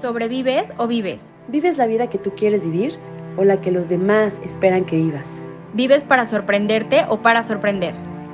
¿Sobrevives o vives? ¿Vives la vida que tú quieres vivir o la que los demás esperan que vivas? ¿Vives para sorprenderte o para sorprender?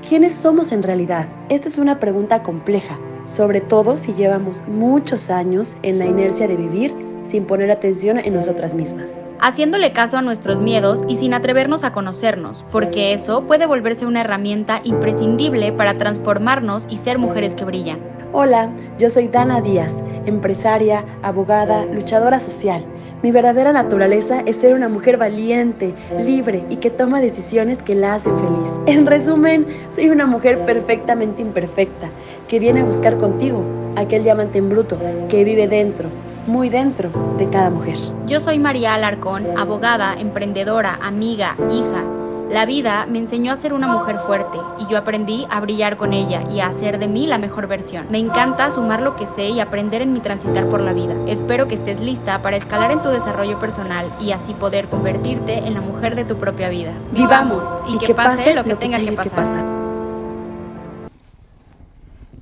¿Quiénes somos en realidad? Esta es una pregunta compleja, sobre todo si llevamos muchos años en la inercia de vivir sin poner atención en nosotras mismas. Haciéndole caso a nuestros miedos y sin atrevernos a conocernos, porque eso puede volverse una herramienta imprescindible para transformarnos y ser mujeres que brillan. Hola, yo soy Dana Díaz, empresaria, abogada, luchadora social. Mi verdadera naturaleza es ser una mujer valiente, libre y que toma decisiones que la hacen feliz. En resumen, soy una mujer perfectamente imperfecta, que viene a buscar contigo aquel diamante en bruto que vive dentro, muy dentro de cada mujer. Yo soy María Alarcón, abogada, emprendedora, amiga, hija. La vida me enseñó a ser una mujer fuerte y yo aprendí a brillar con ella y a hacer de mí la mejor versión. Me encanta sumar lo que sé y aprender en mi transitar por la vida. Espero que estés lista para escalar en tu desarrollo personal y así poder convertirte en la mujer de tu propia vida. Vivamos y, que, pase, lo que, tenga, que, pasar.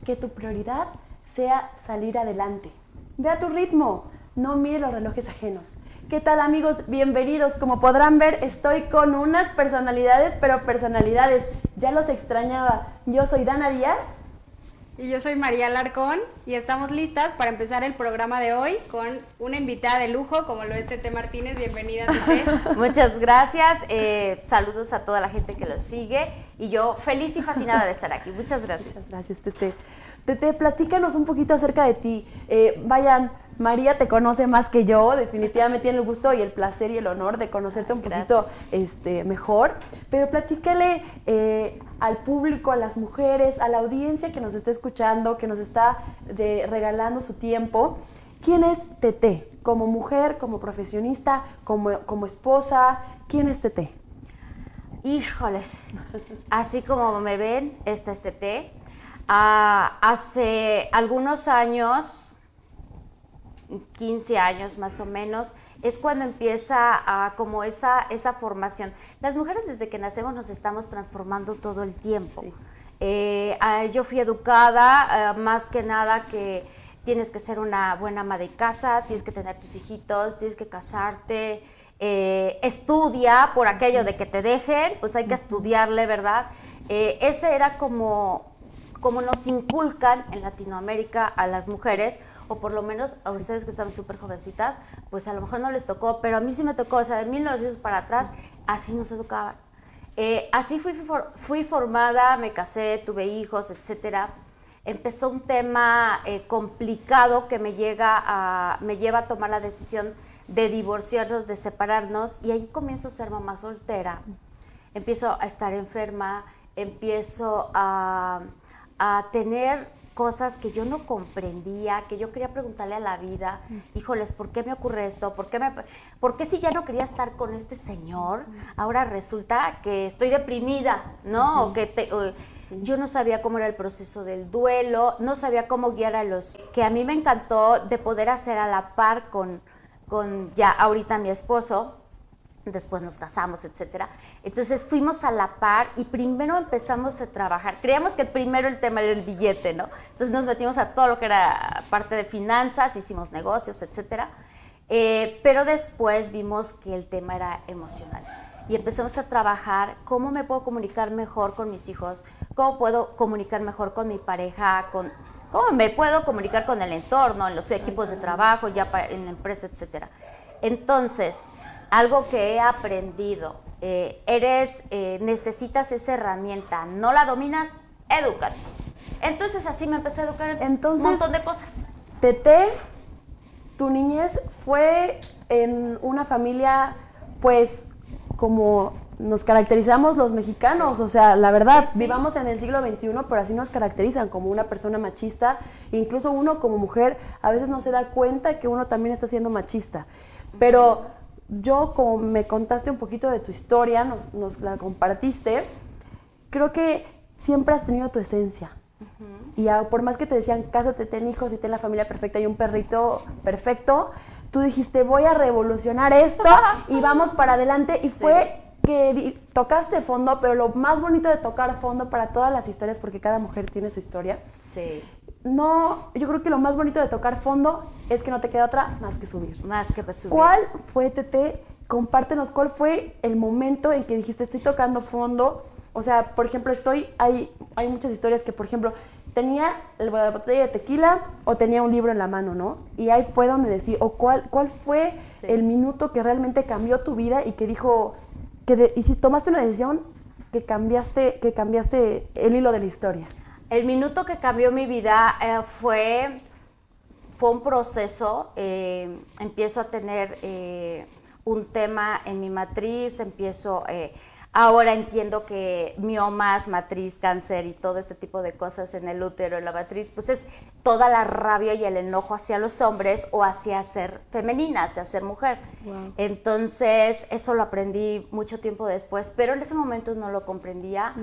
que tu prioridad sea salir adelante. Ve a tu ritmo, no mire los relojes ajenos. ¿Qué tal amigos? Bienvenidos. Como podrán ver, estoy con unas personalidades, pero personalidades. Ya los extrañaba. Yo soy Dana Díaz. Y yo soy María Larcón y estamos listas para empezar el programa de hoy con una invitada de lujo como lo es Tete Martínez. Bienvenida, Tete. Muchas gracias. Eh, saludos a toda la gente que los sigue y yo feliz y fascinada de estar aquí. Muchas gracias. Muchas gracias, Tete. Tete, platícanos un poquito acerca de ti. Eh, vayan, María te conoce más que yo, definitivamente tiene el gusto y el placer y el honor de conocerte un poquito este, mejor, pero platícale eh, al público, a las mujeres, a la audiencia que nos está escuchando, que nos está regalando su tiempo, ¿quién es Tete? Como mujer, como profesionista, como, como esposa, ¿quién es Tete? Híjoles, así como me ven, esta es Tete Ah, hace algunos años, 15 años más o menos, es cuando empieza como esa, esa formación. Las mujeres desde que nacemos nos estamos transformando todo el tiempo. Eh, ah, yo fui educada ah, más que nada que tienes que ser una buena ama de casa, tienes que tener tus hijitos, tienes que casarte, eh, estudia por aquello de que te dejen, pues hay que estudiarle, ¿verdad? Eh, ese era como como nos inculcan en Latinoamérica a las mujeres, o por lo menos a ustedes que están súper jovencitas, pues a lo mejor no les tocó, pero a mí sí me tocó, o sea, de 1900 para atrás, así nos educaban. Eh, así fui, fui formada, me casé, tuve hijos, etcétera. Empezó un tema eh, complicado que me, llega a, me lleva a tomar la decisión de divorciarnos, de separarnos, y ahí comienzo a ser mamá soltera. Empiezo a estar enferma, empiezo a a tener cosas que yo no comprendía, que yo quería preguntarle a la vida, híjoles, ¿por qué me ocurre esto? ¿Por qué, me, ¿Por qué si ya no quería estar con este señor, ahora resulta que estoy deprimida, ¿no? O que te, yo no sabía cómo era el proceso del duelo, no sabía cómo guiar a los... que a mí me encantó de poder hacer a la par con, con ya ahorita mi esposo, después nos casamos, etcétera. Entonces fuimos a la par y primero empezamos a trabajar. Creíamos que primero el tema era el billete, ¿no? Entonces nos metimos a todo lo que era parte de finanzas, hicimos negocios, etcétera. Eh, pero después vimos que el tema era emocional y empezamos a trabajar cómo me puedo comunicar mejor con mis hijos, cómo puedo comunicar mejor con mi pareja, con cómo me puedo comunicar con el entorno, en los equipos de trabajo, ya en la empresa, etcétera. Entonces, algo que he aprendido. Eh, eres, eh, necesitas esa herramienta, no la dominas, edúcate. Entonces así me empecé a educar en Entonces, un montón de cosas. Tete, tu niñez fue en una familia, pues, como nos caracterizamos los mexicanos, o sea, la verdad, vivamos en el siglo XXI, pero así nos caracterizan como una persona machista, incluso uno como mujer a veces no se da cuenta que uno también está siendo machista, pero yo como me contaste un poquito de tu historia, nos, la compartiste, creo que siempre has tenido tu esencia. Y por más que te decían, cásate, ten hijos y ten la familia perfecta y un perrito perfecto, tú dijiste, voy a revolucionar esto y vamos para adelante. Y fue que tocaste fondo, pero lo más bonito de tocar fondo para todas las historias, porque cada mujer tiene su historia, sí. No, yo creo que lo más bonito de tocar fondo es que no te queda otra más que subir. Más que subir. ¿Cuál fue, Tete? Compártenos, ¿cuál fue el momento en que dijiste, estoy tocando fondo? O sea, por ejemplo, estoy, hay, hay muchas historias que, por ejemplo, tenía la botella de tequila o tenía un libro en la mano, ¿no? Y ahí fue donde decía, o cuál, cuál fue el minuto que realmente cambió tu vida y que dijo, que y si tomaste una decisión que cambiaste, que cambiaste el hilo de la historia. El minuto que cambió mi vida eh, fue, fue un proceso. Eh, empiezo a tener eh, un tema en mi matriz, empiezo Ahora entiendo que miomas, matriz, cáncer y todo este tipo de cosas en el útero, en la matriz, pues es toda la rabia y el enojo hacia los hombres o hacia ser femenina, hacia ser mujer. Entonces, eso lo aprendí mucho tiempo después, pero en ese momento no lo comprendía.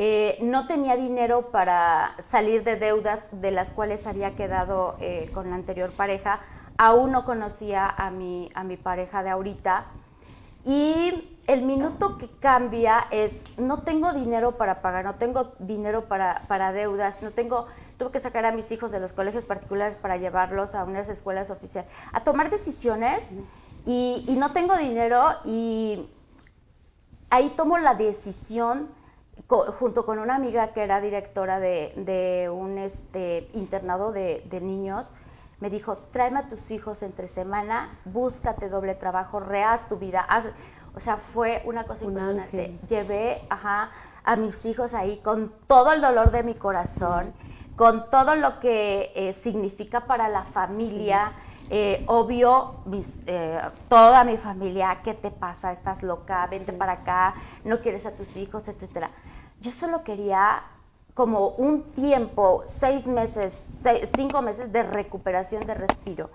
Eh, no tenía dinero para salir de deudas de las cuales había quedado eh, con la anterior pareja. Aún no conocía a mi, a mi pareja de ahorita. Y el minuto que cambia es, no tengo dinero para pagar, no tengo dinero para, para, deudas, no tengo, tuve que sacar a mis hijos de los colegios particulares para llevarlos a unas escuelas oficiales, a tomar decisiones y, y no tengo dinero y ahí tomo la decisión junto con una amiga que era directora de, de un este, internado de, de niños, me dijo, tráeme a tus hijos entre semana, búscate doble trabajo, reas tu vida, haz, o sea, fue una cosa impresionante. Llevé a mis hijos ahí con todo el dolor de mi corazón, con todo lo que eh, significa para la familia. Eh, obvio, eh, toda mi familia, ¿qué te pasa? ¿Estás loca? Vente para acá, no quieres a tus hijos, etcétera. Yo solo quería como un tiempo, seis meses, cinco meses de recuperación de respiro.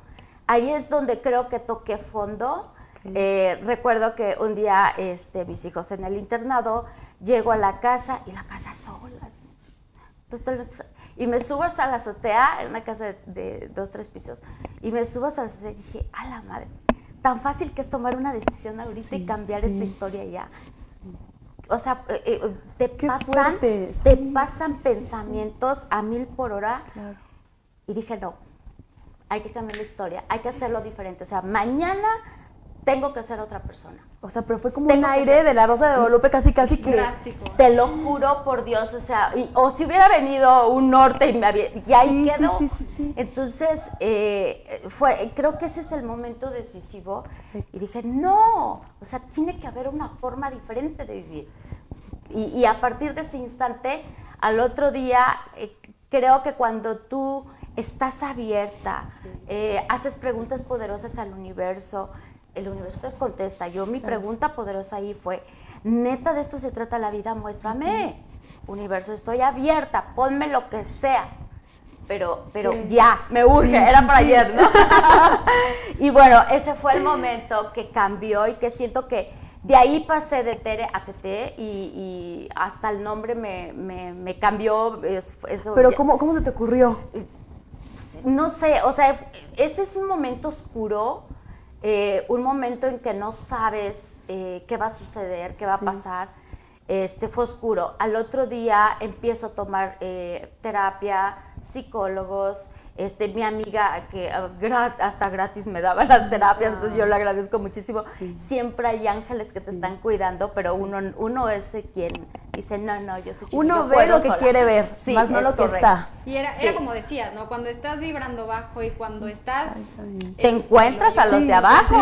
Ahí es donde creo que toqué fondo eh, recuerdo que un día este, mis hijos en el internado, llego a la casa y la casa sola. Y me subo hasta la azotea, en una casa de, dos, tres pisos, y me subo hasta la azotea y dije, a la madre, tan fácil que es tomar una decisión ahorita y cambiar esta historia ya. O sea, eh, eh, te, pasan, te pasan pensamientos a mil por hora. Y dije, no, hay que cambiar la historia, hay que hacerlo diferente. O sea, mañana tengo que ser otra persona. O sea, pero fue como un aire de la Rosa de Guadalupe casi casi que... Te lo juro por Dios, o sea, o si hubiera venido un norte y me había... Y ahí quedó. Entonces, eh, fue, creo que ese es el momento decisivo. Y dije, no, o sea, tiene que haber una forma diferente de vivir. Y, a partir de ese instante, al otro día, eh, creo que cuando tú estás abierta, eh, haces preguntas poderosas al universo, el universo te contesta. Yo mi pregunta poderosa ahí fue, neta de esto se trata la vida, muéstrame. Universo, estoy abierta, ponme lo que sea. Pero, pero ya, me urge, era para ayer, ¿no? y bueno, ese fue el momento que cambió y que siento que de ahí pasé de Tere a Tete y, hasta el nombre me, me, cambió. Eso, pero ¿cómo, ¿cómo se te ocurrió? No sé, o sea, ese es un momento oscuro eh, un momento en que no sabes eh, qué va a suceder, qué va a pasar. Este, fue oscuro. Al otro día empiezo a tomar eh, terapia, psicólogos, este, mi amiga que ah, hasta gratis me daba las terapias, entonces yo le agradezco muchísimo. Siempre hay ángeles que te están cuidando, pero uno, uno es quien dice, no, no, yo soy Uno ve lo que quiere ver, más no lo que está. Y era, como decías, ¿no? Cuando estás vibrando bajo y cuando estás... Te encuentras a los de abajo,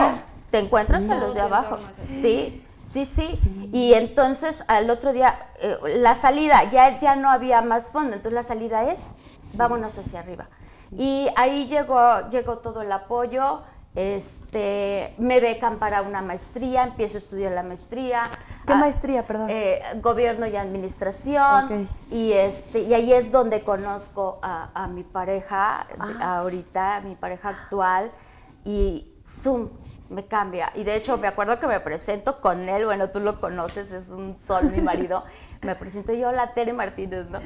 te encuentras a los de abajo. Sí. Sí, sí. Y entonces al otro día, eh, la salida, ya, ya no había más fondo, entonces la salida es, vámonos hacia arriba. Y ahí llegó, llegó todo el apoyo, este, me becan para una maestría, empiezo a estudiar la maestría. ¿Qué ah, maestría, perdón? Eh, gobierno y administración. Y, este, y ahí es donde conozco a, mi pareja, ah. ahorita, mi pareja actual, y Zoom me cambia. Y de hecho me acuerdo que me presento con él, bueno, tú lo conoces, es un sol, mi marido. me presento yo, la Tere Martínez, ¿no?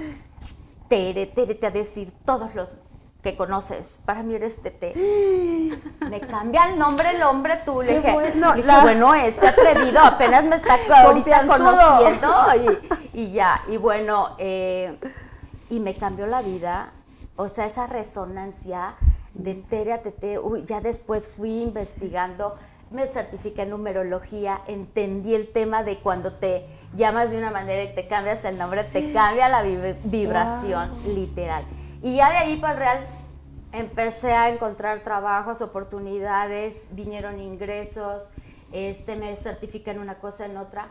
Tere, Tere, te a decir todos los que conoces, para mí eres Tete. Me cambia el nombre el hombre tú. Le dije, bueno, bueno, este atrevido apenas me está ahorita conociendo y, y, ya. Y bueno, eh, y me cambió la vida O sea, esa resonancia de tere a tete, uy, ya después fui investigando, me certifiqué en numerología, entendí el tema de cuando te llamas de una manera y te cambias el nombre, te cambia la vibración literal. Y ya de ahí para el real empecé a encontrar trabajos, oportunidades, vinieron ingresos, este, me certifiqué en una cosa, en otra,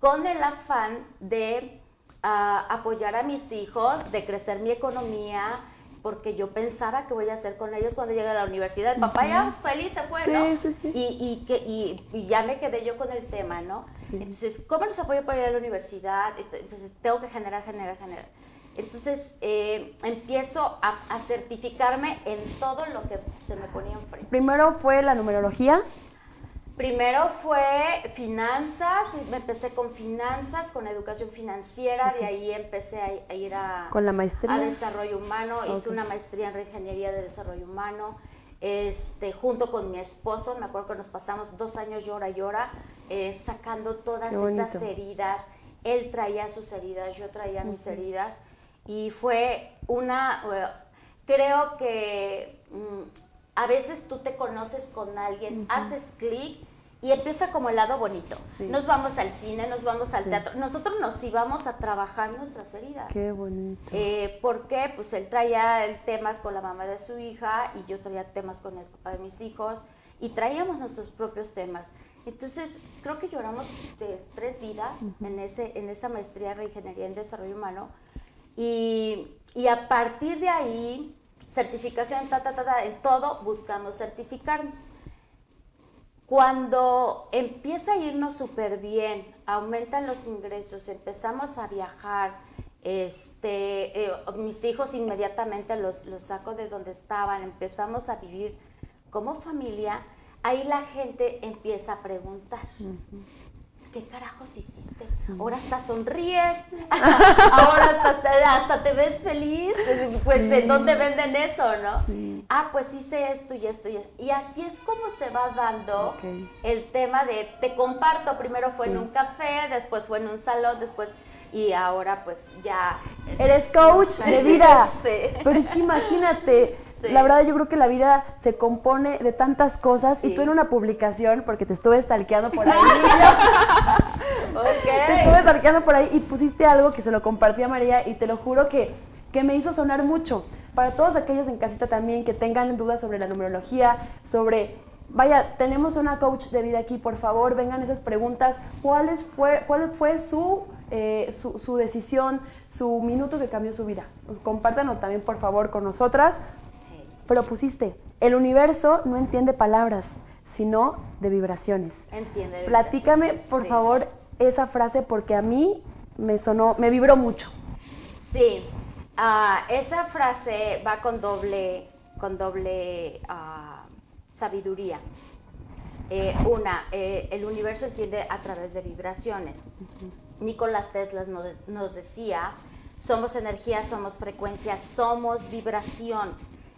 con el afán de ah, apoyar a mis hijos, de crecer mi economía, porque yo pensaba que voy a hacer con ellos cuando llegue a la universidad. El papá ya feliz se fue, ¿no? Sí, sí. Y, y, que, y, ya me quedé yo con el tema, ¿no? Entonces, ¿cómo los apoyo para ir a la universidad? Entonces, tengo que generar, generar, generar. Entonces, eh, empiezo a, a, certificarme en todo lo que se me ponía enfrente. Primero fue la numerología. Primero fue finanzas, me empecé con finanzas, con educación financiera, de ahí empecé a, ir a, ¿Con la maestría? a desarrollo humano, hice una maestría en reingeniería de desarrollo humano, este, junto con mi esposo, me acuerdo que nos pasamos dos años llora, llora, eh, sacando todas esas heridas, él traía sus heridas, yo traía mis heridas, y fue una, eh, creo que... Mm, a veces tú te conoces con alguien, haces clic y empieza como el lado bonito. Nos vamos al cine, nos vamos al teatro. Nosotros nos íbamos a trabajar nuestras heridas. Qué bonito. Eh, ¿Por qué? Pues él traía temas con la mamá de su hija y yo traía temas con el papá de mis hijos y traíamos nuestros propios temas. Entonces, creo que lloramos de tres vidas en, ese, en esa maestría de ingeniería en desarrollo humano. Y, y a partir de ahí certificación, ta, ta, ta, en todo buscamos certificarnos. Cuando empieza a irnos súper bien, aumentan los ingresos, empezamos a viajar, este, eh, mis hijos inmediatamente los, los saco de donde estaban, empezamos a vivir como familia, ahí la gente empieza a preguntar. ¿Qué carajos hiciste? Ahora hasta sonríes, ahora hasta, te ves feliz, pues ¿de dónde venden eso, no? Ah, pues hice esto y esto y esto. Y así es como se va dando el tema de, te comparto, primero fue en un café, después fue en un salón, después y ahora pues ya... Eres coach de vida. sí. Pero es que imagínate, la verdad yo creo que la vida se compone de tantas cosas y tú en una publicación, porque te estuve stalkeando por ahí, te estuve stalkeando por ahí y pusiste algo que se lo compartí a María y te lo juro que, que me hizo sonar mucho. Para todos aquellos en casita también que tengan dudas sobre la numerología, sobre vaya, tenemos una coach de vida aquí, por favor, vengan esas preguntas. ¿Cuál fue, cuál fue su, eh, su, su, decisión, su minuto que cambió su vida? Compártanlo también, por favor, con nosotras pero pusiste, el universo no entiende palabras, sino de vibraciones. Entiende. Platícame, por favor, esa frase porque a mí me sonó, me vibró mucho. Sí, ah, esa frase va con doble, con doble ah, sabiduría. Eh, una, eh, el universo entiende a través de vibraciones. Nicolás Tesla nos, nos decía, somos energía, somos frecuencia, somos vibración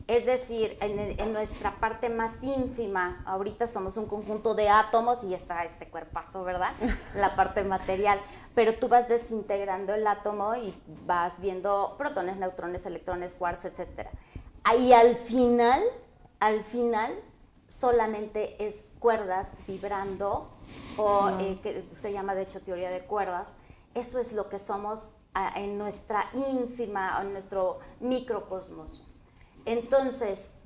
es decir, en, nuestra parte más ínfima, ahorita somos un conjunto de átomos y está este cuerpazo, ¿verdad? La parte material. Pero tú vas desintegrando el átomo y vas viendo protones, neutrones, electrones, quarks, etc. Ahí al final, al final, solamente es cuerdas vibrando, o eh, que se llama de hecho teoría de cuerdas. Eso es lo que somos en nuestra ínfima, en nuestro microcosmos. Entonces,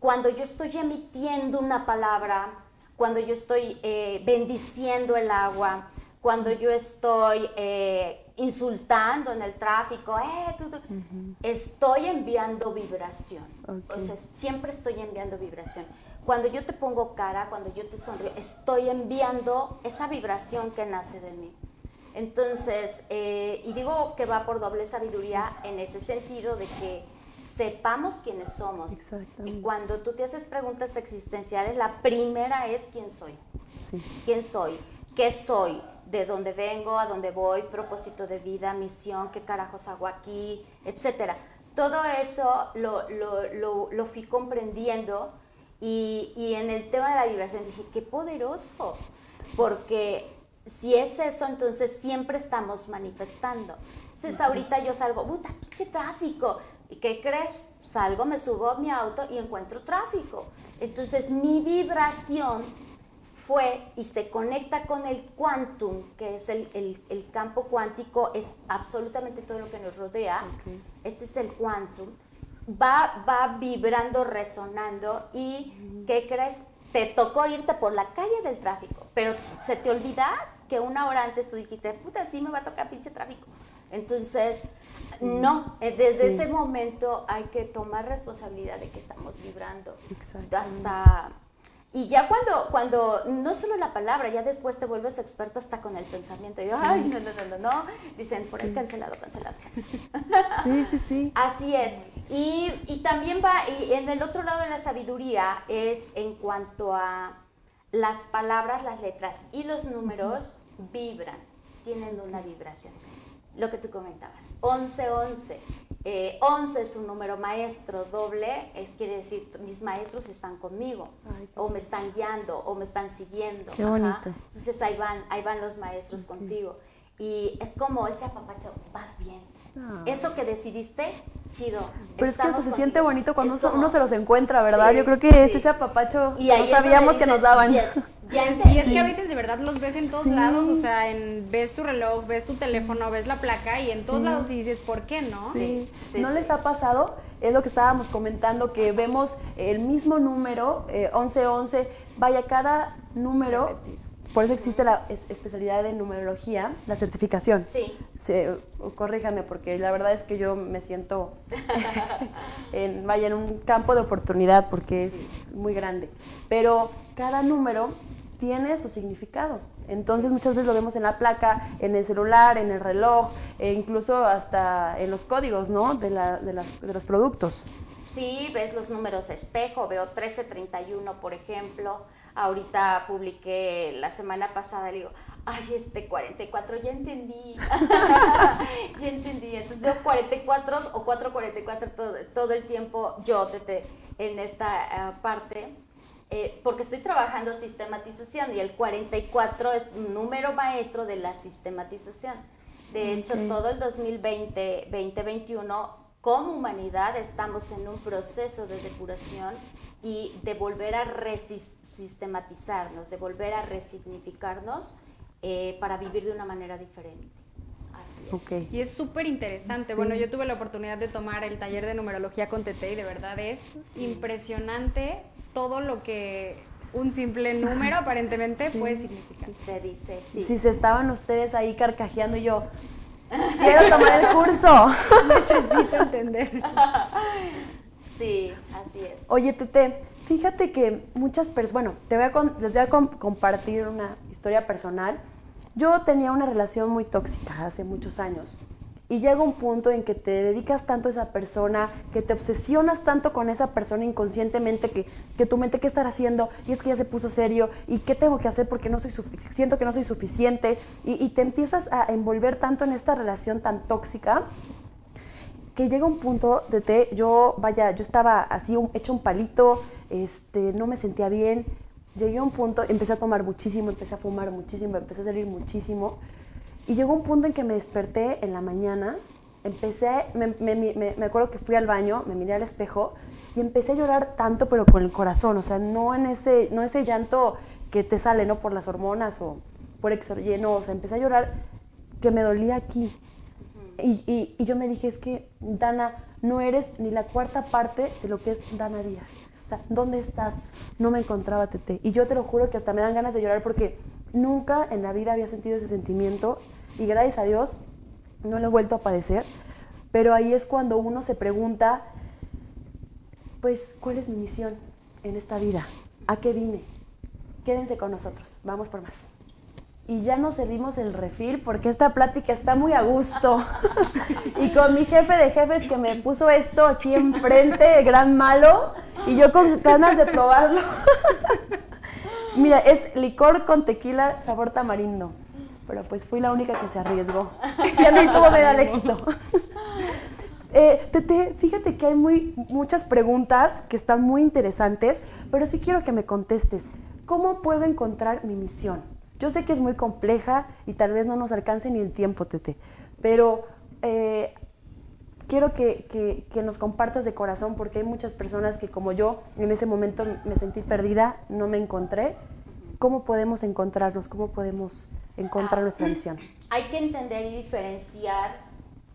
cuando yo estoy emitiendo una palabra, cuando yo estoy eh, bendiciendo el agua, cuando yo estoy eh, insultando en el tráfico, eh, estoy enviando vibración. O sea, siempre estoy enviando vibración. Cuando yo te pongo cara, cuando yo te sonrío, estoy enviando esa vibración que nace de mí. Entonces, y digo que va por doble sabiduría en ese sentido de que sepamos quiénes somos. Y cuando tú te haces preguntas existenciales, la primera es quién soy. ¿Quién soy? ¿Qué soy? ¿De dónde vengo? ¿A dónde voy? ¿Propósito de vida? ¿Misión? ¿Qué carajos hago aquí? Etcétera. Todo eso lo, lo, lo, fui comprendiendo y, y en el tema de la vibración dije, qué poderoso, porque si es eso, entonces siempre estamos manifestando. Entonces ahorita yo salgo, puta, qué tráfico, ¿Y qué crees? Salgo, me subo a mi auto y encuentro tráfico. Entonces mi vibración fue y se conecta con el quantum, que es el, el, campo cuántico, es absolutamente todo lo que nos rodea. Este es el quantum. Va, va vibrando, resonando y, ¿qué crees? Te tocó irte por la calle del tráfico, pero se te olvida que una hora antes tú dijiste, puta, sí me va a tocar pinche tráfico. Entonces, no, eh, desde ese momento hay que tomar responsabilidad de que estamos vibrando. Hasta y ya cuando, cuando, no solo la palabra, ya después te vuelves experto hasta con el pensamiento. Y yo, ay, no, no, no, no, no. Dicen, por ahí cancelado, cancelado. Sí, sí, sí. Así es. Y, y también va, y en el otro lado de la sabiduría es en cuanto a las palabras, las letras y los números vibran, tienen una vibración. Lo que tú comentabas, 11, 11 eh, 11 es un número maestro doble, es quiere decir mis maestros están conmigo, o me están guiando, o me están siguiendo. Qué bonito. Entonces ahí van, ahí van los maestros contigo. Y es como ese apapacho, vas bien. Ah. Eso que decidiste, chido. Pero es que se siente bonito cuando uno, se los encuentra, ¿verdad? Yo creo que es ese apapacho y no sabíamos que nos daban. Y es que a veces de verdad los ves en todos lados, o sea, en, ves tu reloj, ves tu teléfono, ves la placa y en todos lados y dices, ¿por qué no? Sí. ¿No les ha pasado? Es lo que estábamos comentando, que vemos el mismo número, eh, 1111, vaya, cada número por eso existe la especialidad de numerología, la certificación. Sí. corríjame, porque la verdad es que yo me siento en, vaya, en un campo de oportunidad porque es muy grande. Pero cada número tiene su significado. Entonces muchas veces lo vemos en la placa, en el celular, en el reloj, e incluso hasta en los códigos ¿no? de, la, de, las, de los productos. Sí, ves los números espejo, veo 1331 por ejemplo. Ahorita publiqué la semana pasada, le digo, ay, este 44, ya entendí, ya entendí. Entonces veo 44 o 444 todo, todo el tiempo yo te, en esta uh, parte eh, porque estoy trabajando sistematización y el 44 es un número maestro de la sistematización. De hecho, todo el 2020, 2021, como humanidad estamos en un proceso de depuración y de volver a sistematizarnos, de volver a resignificarnos eh, para vivir de una manera diferente. Así es. Y es súper interesante. Bueno, yo tuve la oportunidad de tomar el taller de numerología con Tete y de verdad es impresionante todo lo que un simple número aparentemente puede significar. Te dice, sí. Si se estaban ustedes ahí carcajeando y yo, quiero tomar el curso. Necesito entender. Sí, así es. Oye, Tete, fíjate que muchas personas, bueno, te voy a les voy a compartir una historia personal. Yo tenía una relación muy tóxica hace muchos años y llega un punto en que te dedicas tanto a esa persona, que te obsesionas tanto con esa persona inconscientemente que, que tu mente qué estar haciendo y es que ya se puso serio y qué tengo que hacer porque no soy siento que no soy suficiente y, te empiezas a envolver tanto en esta relación tan tóxica que llega un punto de te, yo vaya, yo estaba así hecho un palito, este, no me sentía bien, llegué a un punto, empecé a tomar muchísimo, empecé a fumar muchísimo, empecé a salir muchísimo y llegó un punto en que me desperté en la mañana, empecé, me, acuerdo que fui al baño, me miré al espejo y empecé a llorar tanto, pero con el corazón, o sea, no en ese, no ese llanto que te sale, ¿no? Por las hormonas o por exorlleno, o sea, empecé a llorar que me dolía aquí. Y, y, yo me dije, es que, Dana, no eres ni la cuarta parte de lo que es Dana Díaz. O sea, ¿dónde estás? No me encontraba, Tete. Y yo te lo juro que hasta me dan ganas de llorar porque Nunca en la vida había sentido ese sentimiento y gracias a Dios no lo he vuelto a padecer, pero ahí es cuando uno se pregunta, pues, ¿cuál es mi misión en esta vida? ¿A qué vine? Quédense con nosotros, vamos por más. Y ya nos servimos el refil porque esta plática está muy a gusto. y con mi jefe de jefes que me puso esto aquí enfrente, gran malo, y yo con ganas de probarlo. Mira, es licor con tequila sabor tamarindo. Pero pues fui la única que se arriesgó. y a mí tuvo me da el éxito. Eh, Tete, fíjate que hay muy, muchas preguntas que están muy interesantes, pero sí quiero que me contestes. ¿Cómo puedo encontrar mi misión? Yo sé que es muy compleja y tal vez no nos alcance ni el tiempo, Tete, pero eh, quiero que, nos compartas de corazón, porque hay muchas personas que como yo en ese momento me sentí perdida, no me encontré. ¿Cómo podemos encontrarnos? ¿Cómo podemos encontrar ah, nuestra misión? Hay que entender y diferenciar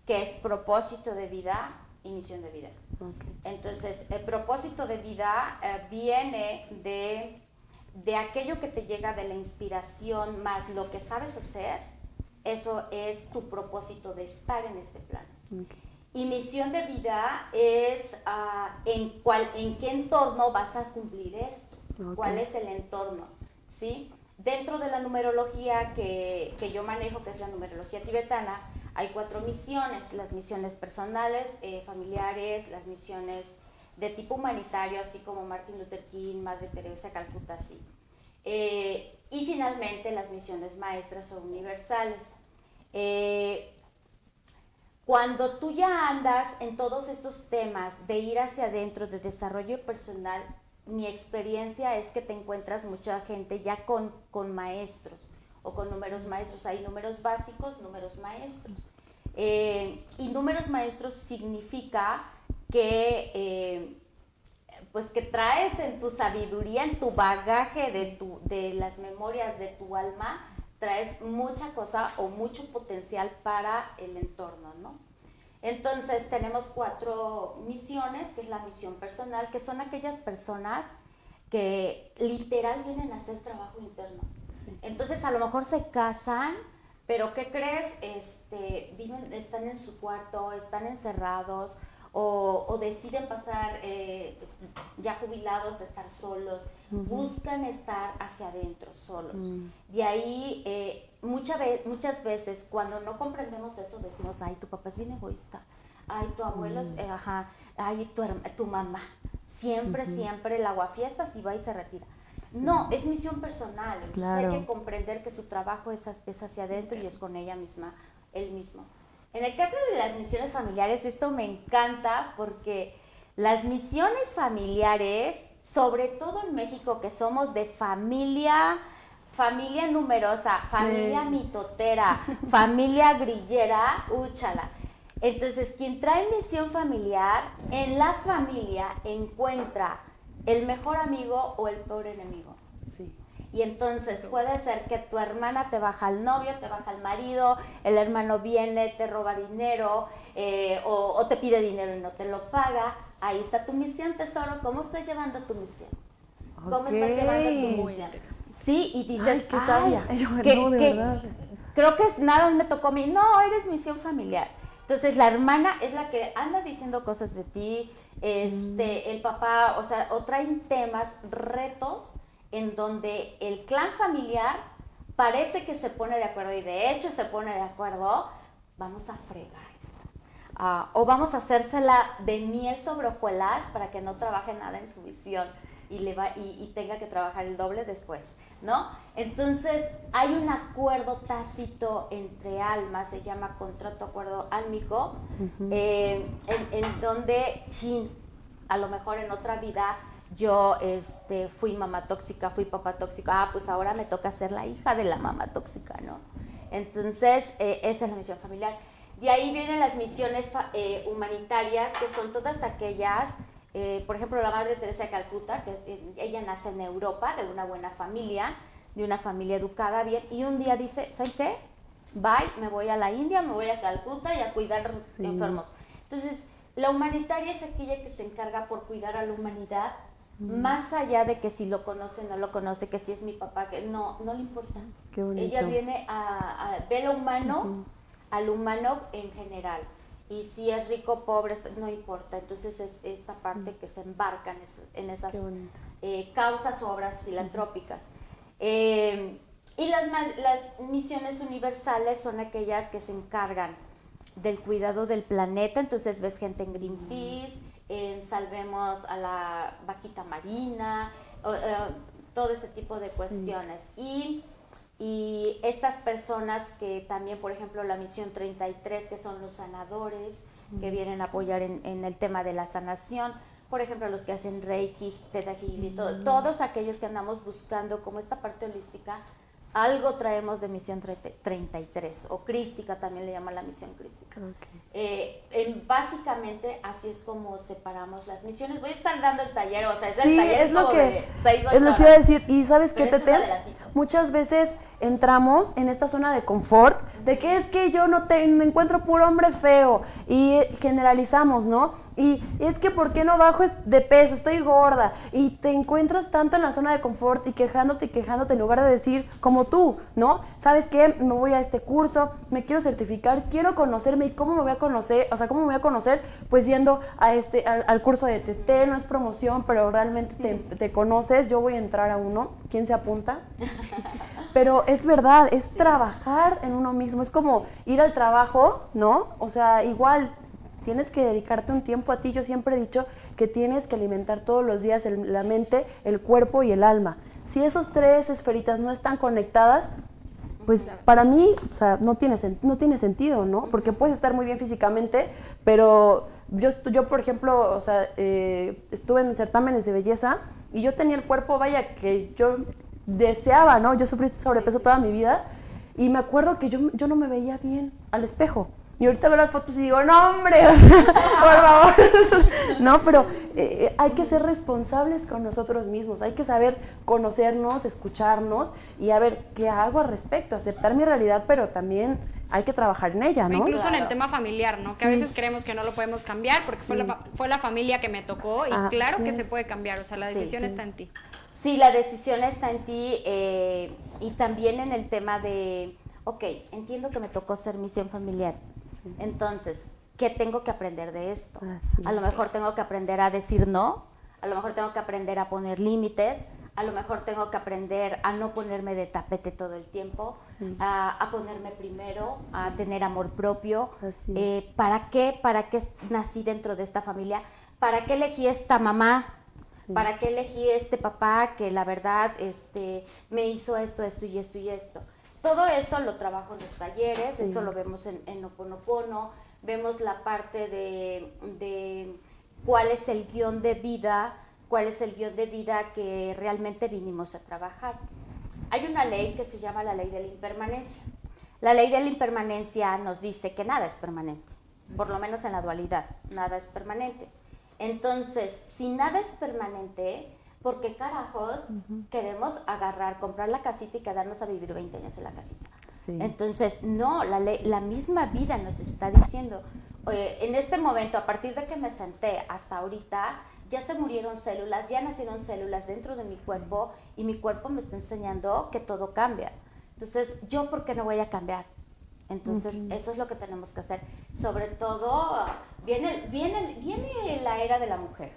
qué es propósito de vida y misión de vida. Entonces, el propósito de vida eh, viene de, de aquello que te llega de la inspiración más lo que sabes hacer, eso es tu propósito de estar en este plano. Y misión de vida es uh, en, cuál, en qué entorno vas a cumplir esto, cuál es el entorno, ¿sí? Dentro de la numerología que, que, yo manejo, que es la numerología tibetana, hay cuatro misiones, las misiones personales, eh, familiares, las misiones de tipo humanitario, así como Martin Luther King, Madre Teresa, Calcuta, así. Eh, y finalmente las misiones maestras o universales. Eh, cuando tú ya andas en todos estos temas de ir hacia adentro, de desarrollo personal, mi experiencia es que te encuentras mucha gente ya con, con maestros o con números maestros. Hay números básicos, números maestros. Eh, y números maestros significa que, eh, pues que traes en tu sabiduría, en tu bagaje de, tu, de las memorias de tu alma, traes mucha cosa o mucho potencial para el entorno, ¿no? Entonces tenemos cuatro misiones, que es la misión personal, que son aquellas personas que literal vienen a hacer trabajo interno. Entonces a lo mejor se casan, pero ¿qué crees? Este, viven, están en su cuarto, están encerrados o, deciden pasar eh, pues, ya jubilados, estar solos, buscan estar hacia adentro solos. Mm. De ahí, eh, muchas veces cuando no comprendemos eso, decimos, ay, tu papá es bien egoísta, ay, tu abuelo es, mm. eh, ajá, ay, tu, tu mamá, siempre, siempre el aguafiestas y va y se retira. No, es misión personal. Entonces hay que comprender que su trabajo es, es hacia adentro y es con ella misma, él mismo. En el caso de las misiones familiares, esto me encanta porque las misiones familiares, sobre todo en México, que somos de familia, familia numerosa, familia mitotera, familia grillera, úchala. Entonces, quien trae misión familiar, en la familia encuentra el mejor amigo o el peor enemigo. Y entonces puede ser que tu hermana te baja al novio, te baja al marido, el hermano viene, te roba dinero eh, o, te pide dinero y no te lo paga. Ahí está tu misión, tesoro. ¿Cómo estás llevando tu misión? ¿Cómo estás llevando tu misión? Sí, y dices, qué sabia. creo que es nada me tocó a mí. No, eres misión familiar. Entonces la hermana es la que anda diciendo cosas de ti, este, mm. el papá, o sea, o traen temas, retos en donde el clan familiar parece que se pone de acuerdo y de hecho se pone de acuerdo, vamos a fregar esta. o vamos a hacérsela de miel sobre hojuelas para que no trabaje nada en su visión y, le va, y, tenga que trabajar el doble después, ¿no? Entonces hay un acuerdo tácito entre almas, se llama contrato acuerdo álmico, eh, en, en donde, chin, a lo mejor en otra vida yo este, fui mamá tóxica, fui papá tóxico, ah, pues ahora me toca ser la hija de la mamá tóxica, ¿no? Entonces, eh, esa es la misión familiar. De ahí vienen las misiones eh, humanitarias, que son todas aquellas, eh, por ejemplo, la Madre Teresa de Calcuta, que ella nace en Europa, de una buena familia, de una familia educada bien, y un día dice, ¿saben qué? Bye, me voy a la India, me voy a Calcuta y a cuidar enfermos. Entonces, la humanitaria es aquella que se encarga por cuidar a la humanidad más allá de que si lo conoce no lo conoce, que si es mi papá, que no, no le importa. Ella viene a, a ver lo humano, al humano en general. Y si es rico, pobre, no importa. Entonces es esta parte que se embarcan en esas eh, causas o obras filantrópicas. Eh, y las, las misiones universales son aquellas que se encargan del cuidado del planeta. Entonces ves gente en Greenpeace en Salvemos a la Vaquita Marina, eh, todo este tipo de cuestiones. Y, y, estas personas que también, por ejemplo, la misión 33, que son los sanadores, que vienen a apoyar en, el tema de la sanación, por ejemplo, los que hacen Reiki, Theta Healing, todos aquellos que andamos buscando como esta parte holística algo traemos de misión 33, o crística también le llaman la misión crística. Eh, básicamente así es como separamos las misiones. Voy a estar dando el taller, o sea, es el taller es lo que, de 6, Es lo que iba a decir, y ¿sabes qué, Tete? Muchas veces entramos en esta zona de confort, de que es que yo no te, me encuentro puro hombre feo, y generalizamos, ¿no? Y es que ¿por qué no bajo de peso? Estoy gorda. Y te encuentras tanto en la zona de confort y quejándote y quejándote en lugar de decir como tú, ¿no? ¿Sabes qué? Me voy a este curso, me quiero certificar, quiero conocerme y cómo me voy a conocer, o sea, ¿cómo me voy a conocer? Pues yendo a este, al, curso de TT, no es promoción, pero realmente te, te conoces, yo voy a entrar a uno, ¿quién se apunta? Pero es verdad, es trabajar en uno mismo, es como ir al trabajo, ¿no? O sea, igual tienes que dedicarte un tiempo a ti. Yo siempre he dicho que tienes que alimentar todos los días la mente, el cuerpo y el alma. Si esos tres esferitas no están conectadas, pues para mí, o sea, no tiene, no tiene sentido, ¿no? Porque puedes estar muy bien físicamente, pero yo, yo por ejemplo, o sea, eh, estuve en certámenes de belleza y yo tenía el cuerpo, vaya, que yo deseaba, ¿no? Yo sufrí sobrepeso toda mi vida y me acuerdo que yo, yo no me veía bien al espejo. Y ahorita veo las fotos y digo, no, hombre, por favor. no, pero eh, hay que ser responsables con nosotros mismos, hay que saber conocernos, escucharnos y a ver qué hago al respecto, aceptar mi realidad, pero también hay que trabajar en ella, ¿no? Incluso en el tema familiar, ¿no? Que a veces creemos que no lo podemos cambiar porque fue, la, fue la familia que me tocó y ah, claro que se puede cambiar, o sea, la decisión está en ti. Sí, la decisión está en ti eh, y también en el tema de, ok, entiendo que me tocó ser misión familiar, entonces, ¿qué tengo que aprender de esto? A lo mejor tengo que aprender a decir no, a lo mejor tengo que aprender a poner límites, a lo mejor tengo que aprender a no ponerme de tapete todo el tiempo, a, ponerme primero, a tener amor propio. Eh, ¿Para qué? ¿Para qué nací dentro de esta familia? ¿Para qué elegí esta mamá? ¿Para qué elegí este papá que la verdad este, me hizo esto, esto y esto y esto? Todo esto lo trabajo en los talleres, esto lo vemos en, en Oponopono, vemos la parte de, cuál es el guion de vida, cuál es el guion de vida que realmente vinimos a trabajar. Hay una ley que se llama la ley de la impermanencia. La ley de la impermanencia nos dice que nada es permanente, por lo menos en la dualidad, nada es permanente. Entonces, si nada es permanente, ¿por qué carajos queremos agarrar, comprar la casita y quedarnos a vivir 20 años en la casita? Entonces, no, la, la misma vida nos está diciendo, en este momento, a partir de que me senté hasta ahorita, ya se murieron células, ya nacieron células dentro de mi cuerpo y mi cuerpo me está enseñando que todo cambia. Entonces, ¿yo por qué no voy a cambiar? Entonces, eso es lo que tenemos que hacer. Sobre todo, viene, viene, viene la era de la mujer.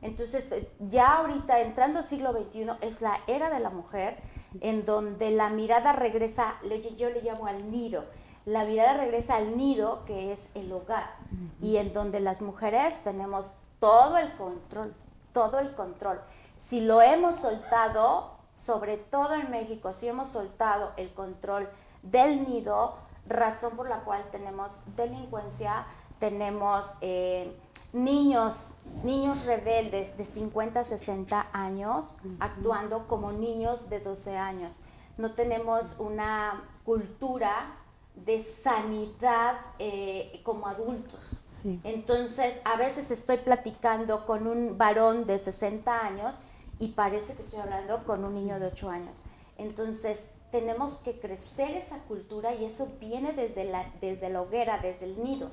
Entonces, ya ahorita entrando al siglo XXI es la era de la mujer en donde la mirada regresa, yo le llamo al nido, la mirada regresa al nido que es el hogar y en donde las mujeres tenemos todo el control, todo el control. Si lo hemos soltado, sobre todo en México, si hemos soltado el control del nido, razón por la cual tenemos delincuencia, tenemos... Eh, niños, niños rebeldes de 50, 60 años actuando como niños de 12 años. No tenemos una cultura de sanidad eh, como adultos. Entonces, a veces estoy platicando con un varón de 60 años y parece que estoy hablando con un niño de 8 años. Entonces, tenemos que crecer esa cultura y eso viene desde la, desde la hoguera, desde el nido,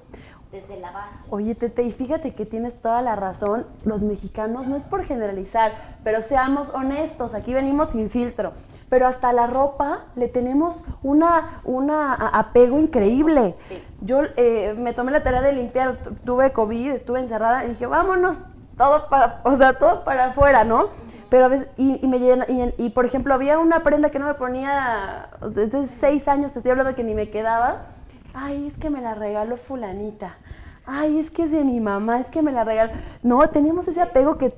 desde la base. Oye, Tete, y fíjate que tienes toda la razón, los mexicanos, no es por generalizar, pero seamos honestos, aquí venimos sin filtro, pero hasta la ropa le tenemos una, una apego increíble. Yo eh, me tomé la tarea de limpiar, tuve COVID, estuve encerrada y dije, vámonos, todo para, o sea, todo para afuera, ¿no? Pero a veces, y, me llena, y, por ejemplo, había una prenda que no me ponía desde seis años, te estoy hablando que ni me quedaba. Ay, es que me la regaló fulanita. Ay, es que es de mi mamá, es que me la regaló. No, tenemos ese apego que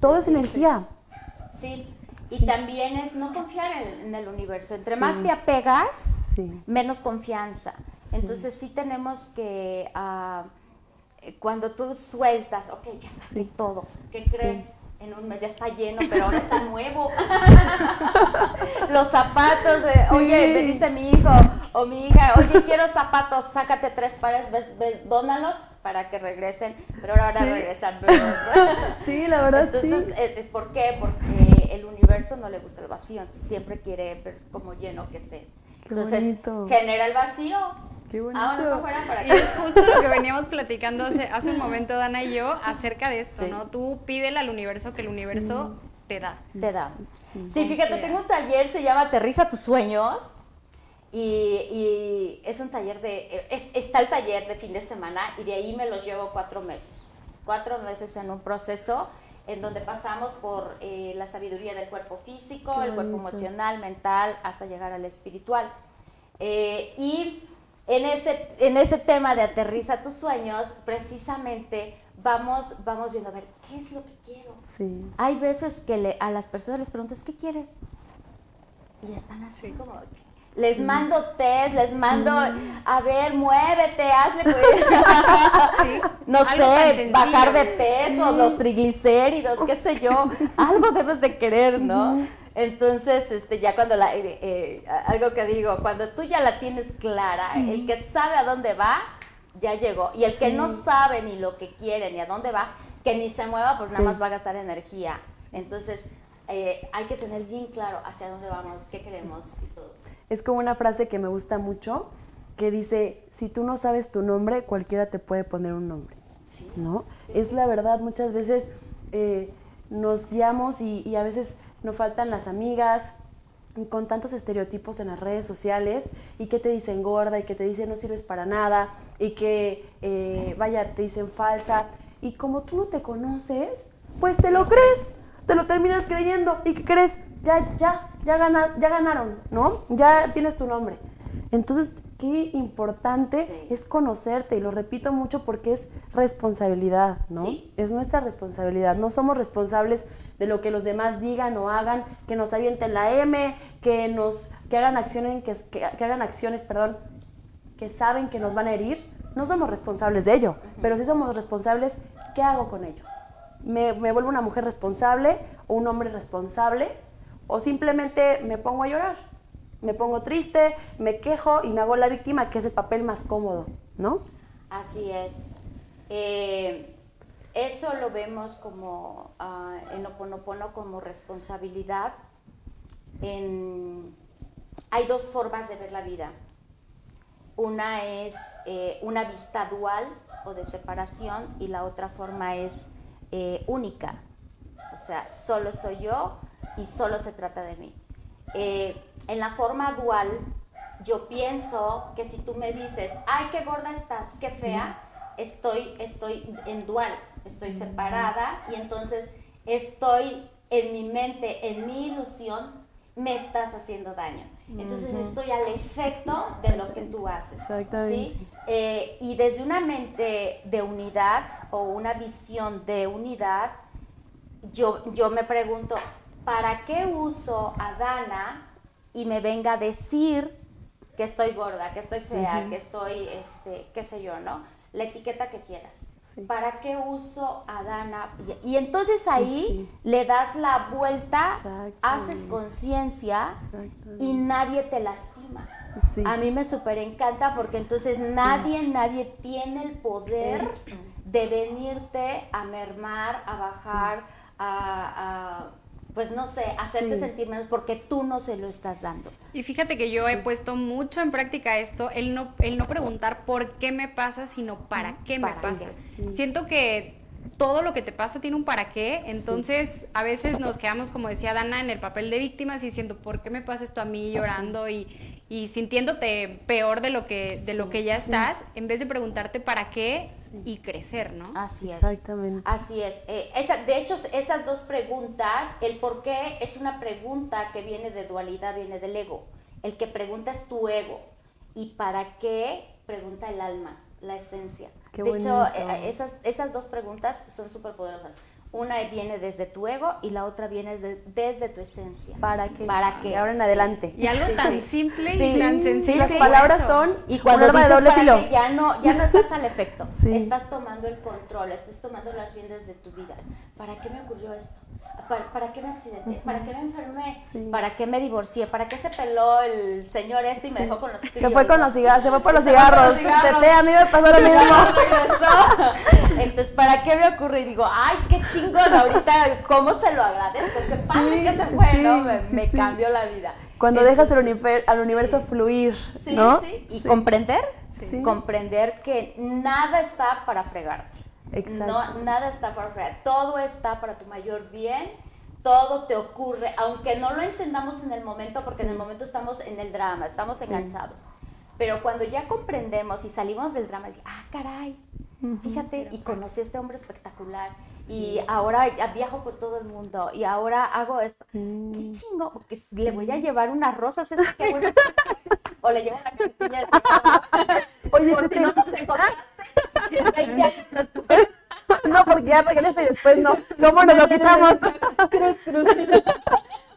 todo es energía. Sí, y también es no confiar en, el universo. Entre más te apegas, menos confianza. Entonces sí, tenemos que, uh, cuando tú sueltas, ok, ya está todo, ¿qué crees? En un mes ya está lleno, pero ahora está nuevo. los zapatos, oye, me dice mi hijo o mi hija, oye, quiero zapatos, sácate tres pares, ves, ves, dónalos para que regresen, pero ahora regresan. sí, la verdad. Entonces, eh, eh, ¿por qué? Porque el universo no le gusta el vacío, siempre quiere ver como lleno que esté. Entonces, genera el vacío. Qué bonito. para Y es justo lo que veníamos platicando hace, hace un momento, Dana y yo, acerca de esto, ¿no? Tú pídele al universo que el universo te da. Te da. Sí, fíjate, tengo un taller, se llama Aterriza tus sueños. Y, es un taller de, está el taller de fin de semana y de ahí me los llevo cuatro meses. Cuatro meses en un proceso en donde pasamos por eh, la sabiduría del cuerpo físico, el cuerpo emocional, mental, hasta llegar al espiritual. Eh, y en ese, en ese tema de aterriza tus sueños, precisamente vamos, vamos viendo, a ver, ¿qué es lo que quiero? Sí. Hay veces que le, a las personas les preguntas, ¿qué quieres? Y están así como, les mando test, les mando, a ver, muévete, hazle, no sé, bajar de peso, los triglicéridos, qué sé yo, algo debes de querer, ¿no? Entonces, este, ya cuando la, eh, eh, algo que digo, cuando tú ya la tienes clara, el que sabe a dónde va, ya llegó. Y el que no sabe ni lo que quiere ni a dónde va, que ni se mueva, pues nada más va a gastar energía. Entonces, eh, hay que tener bien claro hacia dónde vamos, qué queremos y todo. Es como una frase que me gusta mucho, que dice, si tú no sabes tu nombre, cualquiera te puede poner un nombre. ¿No? es la verdad, muchas veces eh, nos guiamos y, a veces nos faltan las amigas, con tantos estereotipos en las redes sociales y que te dicen gorda y que te dicen no sirves para nada y que eh, vaya te dicen falsa y como tú no te conoces pues te lo crees te lo terminas creyendo y que crees ya, ya, ya, ganas, ya ganaron, ¿no? Ya tienes tu nombre. Entonces, qué importante es conocerte, y lo repito mucho porque es responsabilidad, ¿no? Es nuestra responsabilidad. No somos responsables de lo que los demás digan o hagan, que nos avienten la M, que nos que hagan acciones que, que, hagan acciones, perdón, que saben que nos van a herir. No somos responsables de ello, pero sí somos responsables, ¿qué hago con ello? ¿Me, me vuelvo una mujer responsable o un hombre responsable? o simplemente me pongo a llorar. Me pongo triste, me quejo y me hago la víctima, que es el papel más cómodo, ¿no? Así es. Eh, eso lo vemos como uh, en Oponopono como responsabilidad. hay dos formas de ver la vida. Una es eh, una vista dual o de separación y la otra forma es eh, única. O sea, solo soy yo y solo se trata de mí. Eh, en la forma dual, yo pienso que si tú me dices, ay, qué gorda estás, qué fea, estoy, estoy en dual, estoy separada y entonces estoy en mi mente, en mi ilusión, me estás haciendo daño. Entonces estoy al efecto de lo que tú haces. ¿sí? Eh, y desde una mente de unidad o una visión de unidad, yo, yo me pregunto, ¿para qué uso a Dana y me venga a decir que estoy gorda, que estoy fea, que estoy, este, qué sé yo, ¿no? La etiqueta que quieras. ¿Para qué uso a Dana? Y, entonces ahí le das la vuelta, haces conciencia y nadie te lastima. A mí me súper encanta porque entonces nadie, nadie tiene el poder de venirte a mermar, a bajar, a pues no sé, hacerte sentir menos porque tú no se lo estás dando. Y fíjate que yo he puesto mucho en práctica esto, el no, el no preguntar por qué me pasa, sino para qué me pasa. Siento que todo lo que te pasa tiene un para qué, entonces a veces nos quedamos, como decía Dana, en el papel de víctimas y diciendo, ¿por qué me pasa esto a mí llorando y, y sintiéndote peor de lo que, de lo que ya estás, en vez de preguntarte para qué y crecer, ¿no? Así es. Exactamente. Así es. Eh, esa, de hecho, esas dos preguntas, el por qué es una pregunta que viene de dualidad, viene del ego. El que pregunta es tu ego. Y para qué pregunta el alma, la esencia. de hecho, eh, esas, esas dos preguntas son súper poderosas. Una viene desde tu ego y la otra viene desde, tu esencia. ¿Para qué? ¿Para qué? ahora en adelante. Y algo tan simple y tan sencillo. Las palabras son y cuando dices doble para ya no ya no estás al efecto. Estás tomando el control, estás tomando las riendas de tu vida. ¿Para qué me ocurrió esto? ¿para, qué me accidenté? ¿Para qué me enfermé? ¿Para qué me divorcié? ¿Para qué se peló el señor este y me dejó con los Se fue con los cigarros, se fue por los cigarros. a mí me pasó lo mismo. Entonces, ¿para qué me ocurre? Y digo, ay, qué chingón, ahorita, ¿cómo se lo agradezco? Qué padre que se fue, ¿no? Me, cambió la vida. Cuando dejas al, universo fluir, ¿no? Sí, Y comprender, comprender que nada está para fregarte. No, nada está para fregar, todo está para tu mayor bien, todo te ocurre, aunque no lo entendamos en el momento, porque en el momento estamos en el drama, estamos enganchados. Pero cuando ya comprendemos y salimos del drama, ah, caray, fíjate, y conocí a este hombre espectacular, y ahora viajo por todo el mundo, y ahora hago esto. Qué chingo, porque le voy a llevar unas rosas, qué bueno. o le llevo una cartilla de Oye, por si no nos no, porque ya regresa y después no. ¿Cómo nos lo quitamos?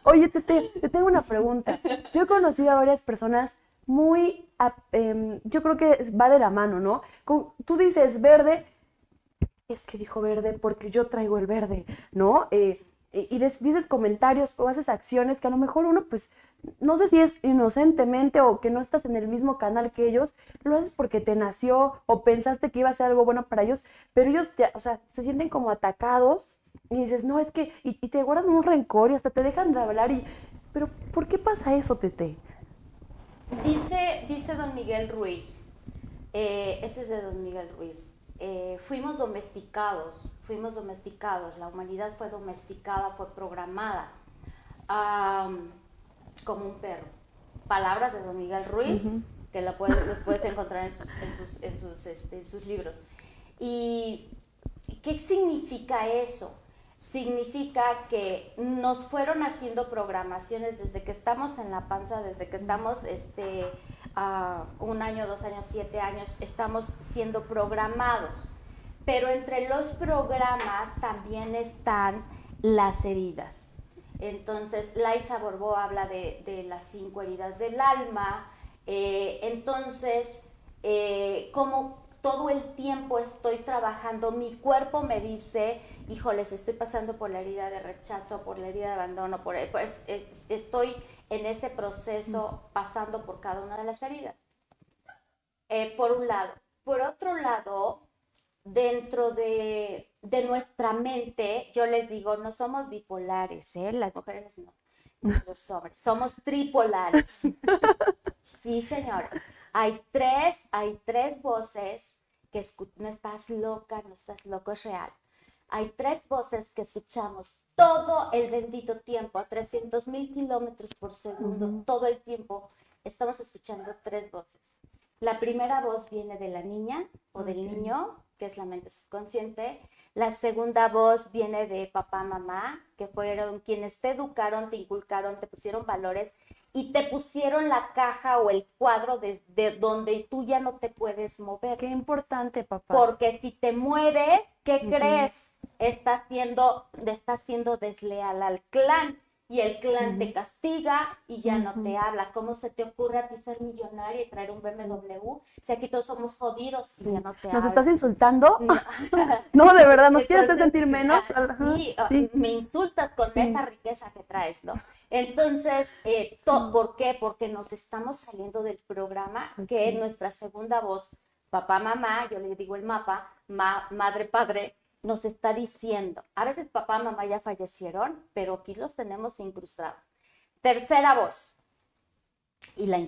Oye, te, te, tengo una pregunta. Yo he conocido a varias personas muy, em, yo creo que va de la mano, ¿no? tú dices verde, es que dijo verde porque yo traigo el verde, ¿no? Eh, y dices comentarios o haces acciones que a lo mejor uno pues no sé si es inocentemente o que no estás en el mismo canal que ellos, lo haces porque te nació o pensaste que iba a ser algo bueno para ellos, pero ellos, o sea, se sienten como atacados y dices, no, es que, y, te guardan un rencor y hasta te dejan de hablar y, pero ¿por qué pasa eso, Tete? Dice, dice don Miguel Ruiz, eh, ese es de don Miguel Ruiz, eh, fuimos domesticados, fuimos domesticados, la humanidad fue domesticada, fue programada como un perro. Palabras de don Miguel Ruiz, que la puedes, los puedes encontrar en sus, en sus, en sus, este, sus libros. ¿Y qué significa eso? Significa que nos fueron haciendo programaciones desde que estamos en la panza, desde que estamos este, un año, dos años, siete años, estamos siendo programados. Pero entre los programas también están las heridas. Entonces, Laisa Borbó habla de, las cinco heridas del alma. Eh, entonces, eh, como todo el tiempo estoy trabajando, mi cuerpo me dice, híjoles, estoy pasando por la herida de rechazo, por la herida de abandono, por, pues, estoy en ese proceso pasando por cada una de las heridas. Eh, por un lado. Por otro lado, dentro de, nuestra mente, yo les digo, no somos bipolares, ¿eh? las mujeres no, los hombres, somos tripolares. Sí, señora. Hay tres, hay tres voces que no estás loca, no estás loco, es real. Hay tres voces que escuchamos todo el bendito tiempo, a 300 mil kilómetros por segundo, todo el tiempo, estamos escuchando tres voces. La primera voz viene de la niña o del niño, que es la mente subconsciente. La segunda voz viene de papá, mamá, que fueron quienes te educaron, te inculcaron, te pusieron valores y te pusieron la caja o el cuadro de, donde tú ya no te puedes mover. Qué importante, papá. Porque si te mueves, ¿qué crees? Estás siendo, estás siendo desleal al clan y el clan te castiga y ya no te habla. ¿Cómo se te ocurre a ti ser millonaria y traer un BMW? Si aquí todos somos jodidos y ya no te ¿Nos estás insultando? No, de verdad, ¿nos quieres sentir menos? Sí, me insultas con esta riqueza que traes, ¿no? Entonces, eh, ¿por qué? Porque nos estamos saliendo del programa que es nuestra segunda voz, papá, mamá, yo le digo el mapa, madre, padre, nos está diciendo. A veces papá, mamá ya fallecieron, pero aquí los tenemos incrustados. Tercera voz, y la,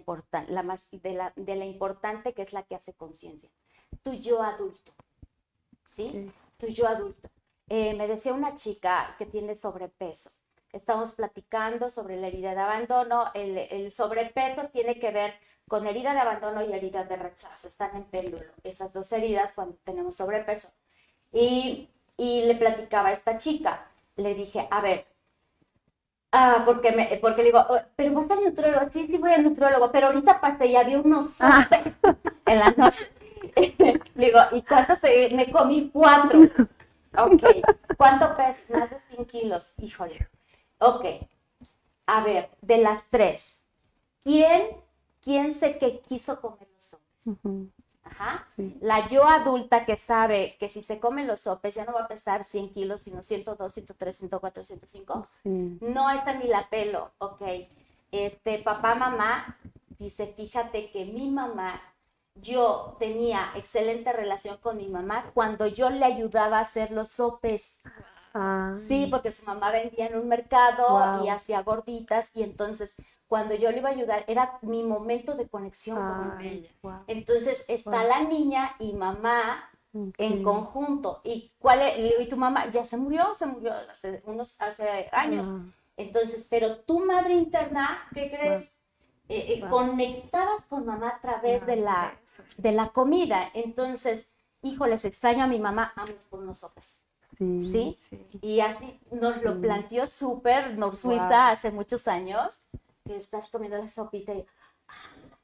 la más, de, la, de la importante que es la que hace conciencia. Tu yo adulto, ¿sí? Tu yo adulto. Eh, me decía una chica que tiene sobrepeso. Estamos platicando sobre la herida de abandono. El, el, sobrepeso tiene que ver con herida de abandono y herida de rechazo. Están en péndulo esas dos heridas cuando tenemos sobrepeso. Y, le platicaba a esta chica, le dije, a ver, ah, porque, me, porque le digo, oh, pero vas al nutrólogo, sí, sí voy al nutrólogo, pero ahorita pasé y había unos ah. en la noche. le digo, ¿y cuántos? Me comí cuatro. Ok, ¿cuánto pesas? Más de 100 kilos, híjole. Ok, a ver, de las tres, ¿quién, quién sé que quiso comer los hombres? Ajá. Sí. La yo adulta que sabe que si se come los sopes ya no va a pesar 100 kilos, sino 102, 103, 104, 105. Sí. No, esta ni la pelo, ok. Este, papá, mamá, dice, fíjate que mi mamá, yo tenía excelente relación con mi mamá cuando yo le ayudaba a hacer los sopes. Sí, porque su mamá vendía en un mercado Wow. y hacía gorditas y entonces cuando yo le iba a ayudar era mi momento de conexión con mamá. ella. wow. Entonces está Wow. la niña y mamá en Ok. conjunto. ¿Y cuál es? ¿Y tu mamá ya se murió? Se murió hace unos hace años. Ah. Entonces, pero tu madre interna, ¿qué crees? Eh, eh, Wow. Conectabas con mamá a través de la, de la comida. Entonces, híjoles, extraño a mi mama, vámonos por sopes. Sí. ¿Sí? Sí. Y así nos lo planteó súper Nor Suiza Wow. hace muchos años, que estás comiendo la sopita y ah,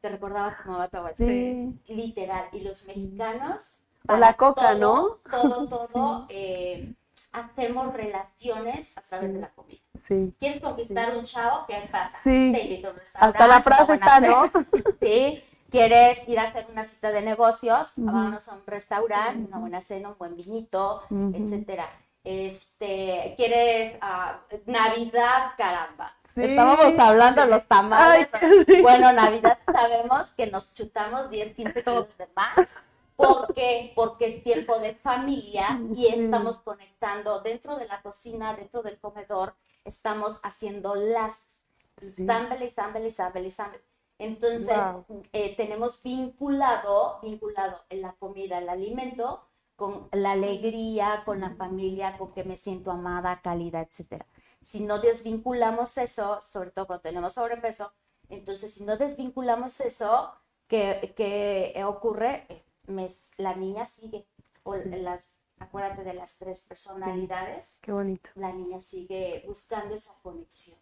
te recordaba a tu mamá. Sí. Literal. Y los mexicanos. O la coca, todo, Todo, todo, eh, hacemos relaciones a través de la comida. Sí. ¿Quieres conquistar un chavo? ¿Qué pasa? Sí. Te invito a un restaurante. Hasta la frase está, ¿no? Sí. ¿Quieres ir a hacer una cita de negocios? Ujú. Vámonos a un restaurante, una buena cena, un buen vinito, Ujú. etcétera. Este, ¿quieres ah, Navidad, caramba? Sí. Estábamos hablando de los tamales. Ay, bueno, Navidad sabemos que nos chutamos 10, 15 kilos de más. ¿Por qué? Porque es tiempo de familia y estamos conectando dentro de la cocina, dentro del comedor, estamos haciendo lazos. Zámbele, zámbele, zámbele, zámbele. Entonces, Wow. eh, tenemos vinculado, vinculado en la comida, el alimento, con la alegría, con la familia, con que me siento amada, cálida, etcétera. Si no desvinculamos eso, sobre todo cuando tenemos sobrepeso, entonces si no desvinculamos eso, ¿qué, qué ocurre? Me- la niña sigue. O las, acuérdate de las tres personalidades, Qué bonito. la niña sigue buscando esa conexión.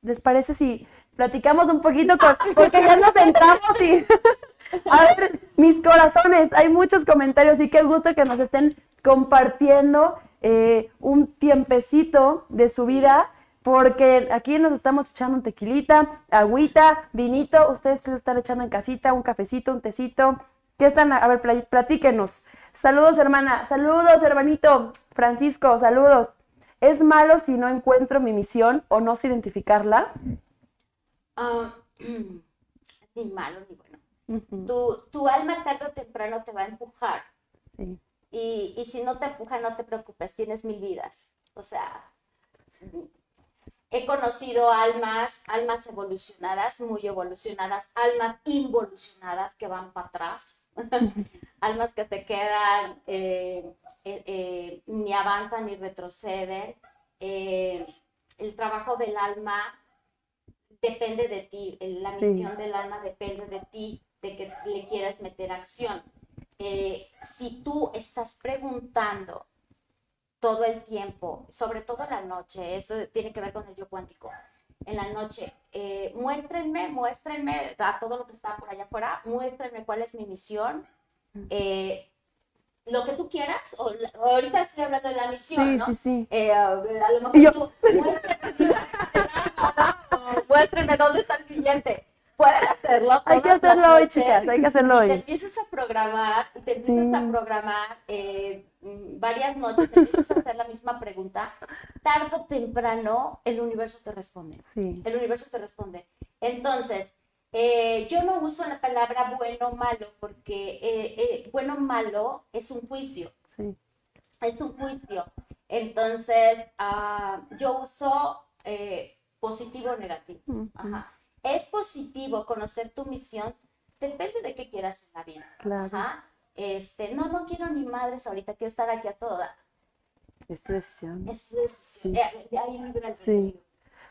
¿Les parece si platicamos un poquito con, porque ya nos entramos y a ver, mis corazones, hay muchos comentarios y qué gusto que nos estén compartiendo eh, un tiempecito de su vida, porque aquí nos estamos echando un tequilita, agüita, vinito, ustedes se están echando en casita, un cafecito, un tecito, ¿qué están? A ver, pla- platíquenos. Saludos, hermana, saludos, hermanito, Francisco, saludos. ¿Es malo si no encuentro mi misión o no sé identificarla? Ah, ni malo ni bueno. Tu, tu alma tarde o temprano te va a empujar. sí. Y, y si no te empuja, no te preocupes, tienes mil vidas. O sea, he conocido almas, almas evolucionadas, muy evolucionadas, almas involucionadas que van para atrás, almas que se quedan, eh, eh, eh, ni avanzan ni retroceden. El trabajo del alma depende de ti, la Sí. misión del alma depende de ti, de que le quieras meter acción. Eh, si tú estás preguntando todo el tiempo, sobre todo en la noche, esto tiene que ver con el yo cuántico, en la noche, eh, muéstrenme, muéstrenme a todo lo que está por allá afuera, muéstrenme cuál es mi misión, eh, lo que tú quieras, o, ahorita estoy hablando de la misión, Sí, ¿no? sí, sí. Eh, a lo mejor yo- tú, muéstrenme, muéstrenme dónde está el billete. Pueden hacerlo. Hay que hacerlo hoy, chicas, hay que hacerlo Y te hoy. empiezas a programar, y te empiezas Sí. a programar eh, mm, varias noches, te empiezas a hacer la misma pregunta. Tarde o temprano, el universo te responde. Sí. El universo te responde. Entonces, eh, yo no uso la palabra bueno o malo porque eh, eh, bueno o malo es un juicio Sí. es un juicio. Entonces, ah, yo uso positivo o negativo. Ujú. Ajá. Es positivo conocer tu misión, depende de qué quieras en la vida. Claro. Ajá. Este, no, no quiero ni madres ahorita, quiero estar aquí a toda. Es tu decisión. Es tu decisión. Sí. Eh, ahí libre albedrío. Sí.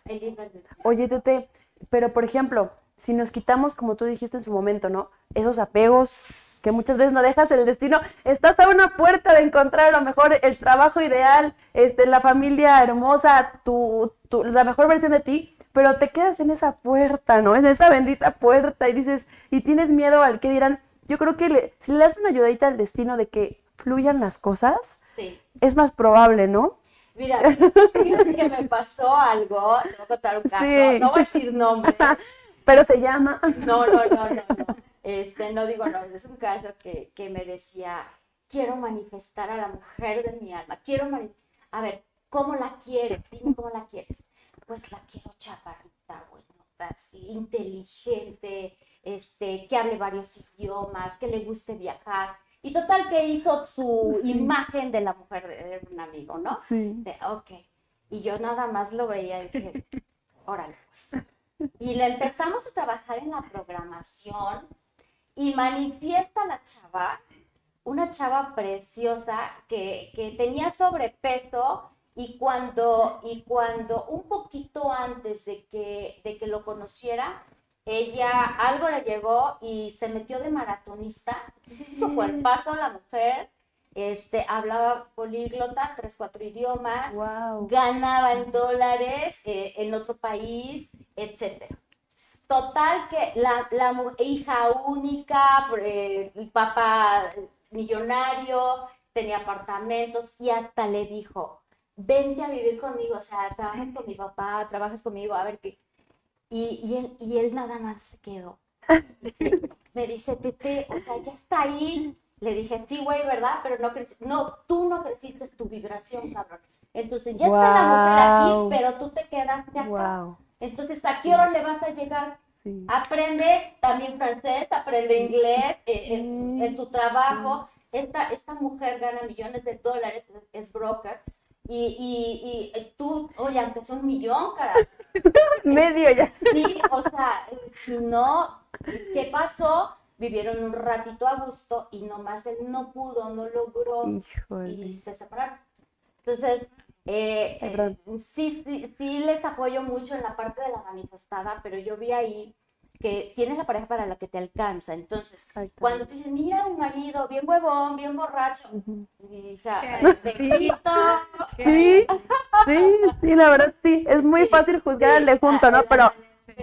El albedrío. Oye, Tete, pero por ejemplo, si nos quitamos, como tú dijiste en su momento, ¿no? Esos apegos que muchas veces no dejas el destino, estás a una puerta de encontrar a lo mejor el trabajo ideal, este, la familia hermosa, tu, tu- la mejor versión de ti, pero te quedas en esa puerta, ¿no? En esa bendita puerta y dices, y tienes miedo al que dirán. Yo creo que le- si le das una ayudadita al destino de que fluyan las cosas, Sí. es más probable, ¿no? Mira, fíjate que me pasó algo, te voy a contar un caso, Sí. no voy a decir nombres, Pero se llama. No, no, no, no, no. este, no digo no, es un caso que, que me decía, quiero manifestar a la mujer de mi alma, quiero a ver, ¿cómo la quieres? Dime cómo la quieres. Pues la quiero chaparrita, bueno, así, inteligente, este, que hable varios idiomas, que le guste viajar. Y total que hizo su imagen de la mujer de un amigo, ¿no? Sí. De, ok. Y yo nada más lo veía y dije, órale, pues. Y le empezamos a trabajar en la programación y manifiesta la chava, una chava preciosa que, que tenía sobrepeso y cuando, y cuando un poquito antes de que, de que lo conociera, ella algo le llegó y se metió de maratonista. Hizo cuerpazo la mujer. Este, hablaba políglota, tres, cuatro idiomas, ganaba en dólares eh, en otro país, etcétera. Total que la, la hija única, eh, el papá millonario, tenía apartamentos y hasta le dijo, vente a vivir conmigo, o sea, trabajas con mi papá, trabajas conmigo, a ver qué. Y, y, él, y él nada más se quedó. Me dice, Tete, o sea, ya está ahí. Le dije, sí, güey, ¿verdad? Pero no creciste. No, tú no creciste tu vibración, cabrón. Entonces ya está la mujer aquí, pero tú te quedaste acá. Entonces, ¿a qué hora le vas a llegar? Aprende también francés, aprende inglés eh, en, tu trabajo. Esta, esta mujer gana millones de dólares, es broker, y, y, y tú, oye, aunque sea un millón, cara. Medio ya. Sí, o sea, si no, ¿qué pasó? Vivieron un ratito a gusto y nomás él no pudo, no logró y se separaron. Entonces, eh, eh, sí, sí, sí les apoyo mucho en la parte de la manifestada, pero yo vi ahí que tienes la pareja para la que te alcanza. Entonces, cuando tú dices, mira un marido bien huevón, bien borracho, hija, sí. sí, sí, sí, la verdad sí, es muy fácil juzgar al de junto, ¿no? Pero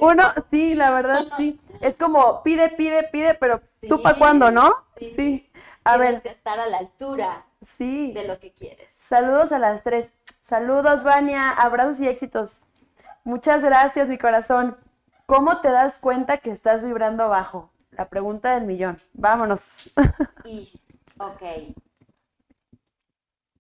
uno, sí, la verdad sí, es como pide, pide, pide, pero tú para cuándo, ¿no? Sí. A ver. que estar a la altura sí. de lo que quieres. Saludos a las tres. Saludos, Vania. Abrazos y éxitos. Muchas gracias, mi corazón. ¿Cómo te das cuenta que estás vibrando bajo? La pregunta del millón. Vámonos. Y, ok.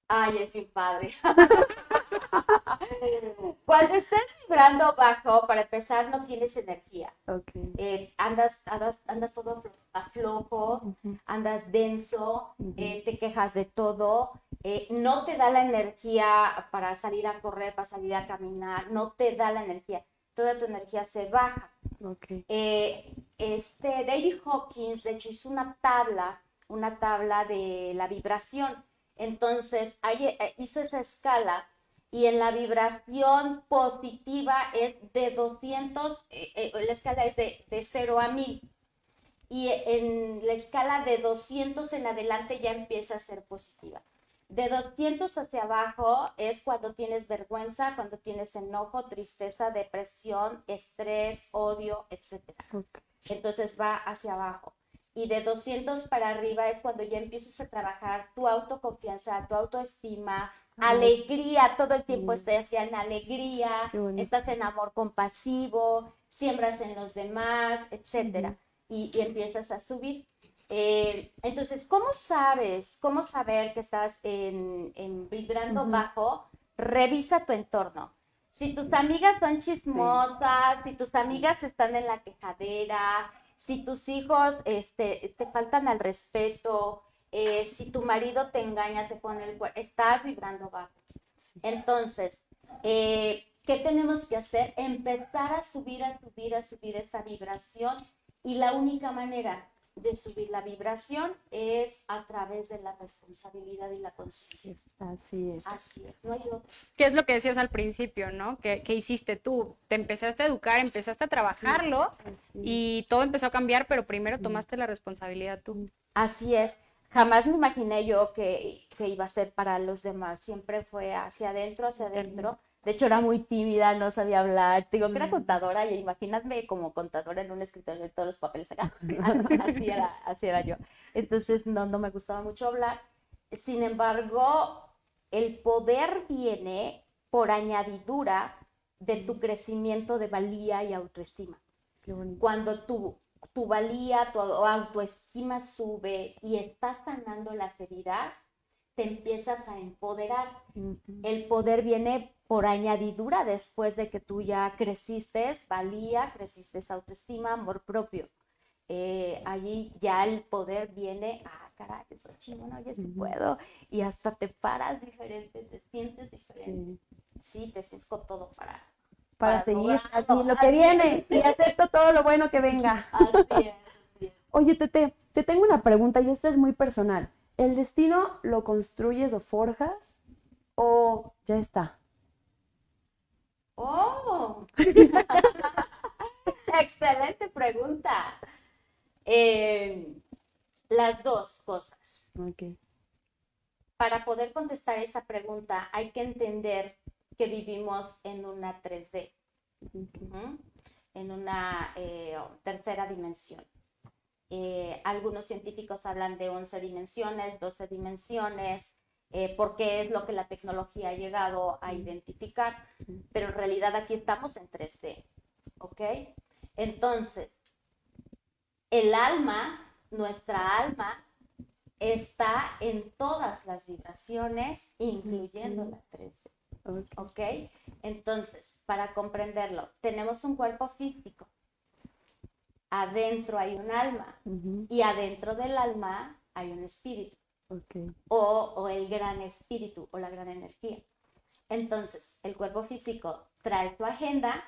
Ay, es mi padre. Cuando estás vibrando bajo, para empezar, no tienes energía. Okay. Eh, andas, andas, andas todo aflojo, andas denso, eh, te quejas de todo, eh, no te da la energía para salir a correr, para salir a caminar, no te da la energía toda tu energía se baja. Eh, este David Hawkins, de hecho, hizo una tabla, una tabla de la vibración. Entonces, ahí, eh, hizo esa escala y en la vibración positiva es de 200, eh, la escala es de, de 0 a 1000. Y en la escala de 200 en adelante ya empieza a ser positiva. De 200 hacia abajo es cuando tienes vergüenza, cuando tienes enojo, tristeza, depresión, estrés, odio, etc. Entonces va hacia abajo. Y de 200 para arriba es cuando ya empiezas a trabajar tu autoconfianza, tu autoestima, alegría, todo el tiempo estás en alegría, estás en amor compasivo, siembras en los demás, etc. y empiezas a subir. Eh, entonces, ¿cómo sabes, cómo saber que estás en, vibrando bajo? Revisa tu entorno. Si tus amigas son chismosas, si tus amigas están en la quejadera, si tus hijos este, te faltan al respeto, eh, si tu marido te engaña, te pone el estás vibrando bajo. Entonces, eh, ¿qué tenemos que hacer? Empezar a subir, a subir, a subir esa vibración. Y la única manera de subir la vibración es a través de la responsabilidad y la conciencia. Así es. Así es, no hay otro. ¿Qué es lo que decías al principio, no? ¿Qué, hiciste tú? Te empezaste a educar, empezaste a trabajarlo y todo empezó a cambiar, pero primero tomaste la responsabilidad tú. Así es. Jamás me imaginé yo que, que iba a ser para los demás. Siempre fue hacia adentro, hacia adentro. De hecho, era muy tímida, no sabía hablar. digo que era mm. contadora y imagínate como contadora en un escritorio de todos los papeles acá. así, era, así era yo. Entonces, no, no me gustaba mucho hablar. Sin embargo, el poder viene por añadidura de tu crecimiento de valía y autoestima. Cuando tú tu valía, tu autoestima sube y estás sanando las heridas, te empiezas a empoderar. El poder viene por añadidura después de que tú ya creciste, valía, creciste autoestima, amor propio. Eh, allí ya el poder viene, ah, caray, eso chingón, oye, sí puedo, y hasta te paras diferente, te sientes diferente. Sí, te sientes con todo para, para, seguir aquí lo que viene y acepto todo lo bueno que venga. Así es, Oye, Tete, te tengo una pregunta y esta es muy personal. ¿El destino lo construyes o forjas o ya está? Oh, excelente pregunta. Eh, las dos cosas. Para poder contestar esa pregunta hay que entender que vivimos en una 3D, en una eh, tercera dimensión. Eh, algunos científicos hablan de 11 dimensiones, 12 dimensiones, eh, porque es lo que la tecnología ha llegado a identificar, pero en realidad aquí estamos en 3D, ¿ok? Entonces, el alma, nuestra alma, está en todas las vibraciones, incluyendo la 3D. ¿Ok? Entonces, para comprenderlo, tenemos un cuerpo físico. Adentro hay un alma. Y adentro del alma hay un espíritu. O, el gran espíritu o la gran energía. Entonces, el cuerpo físico trae tu agenda,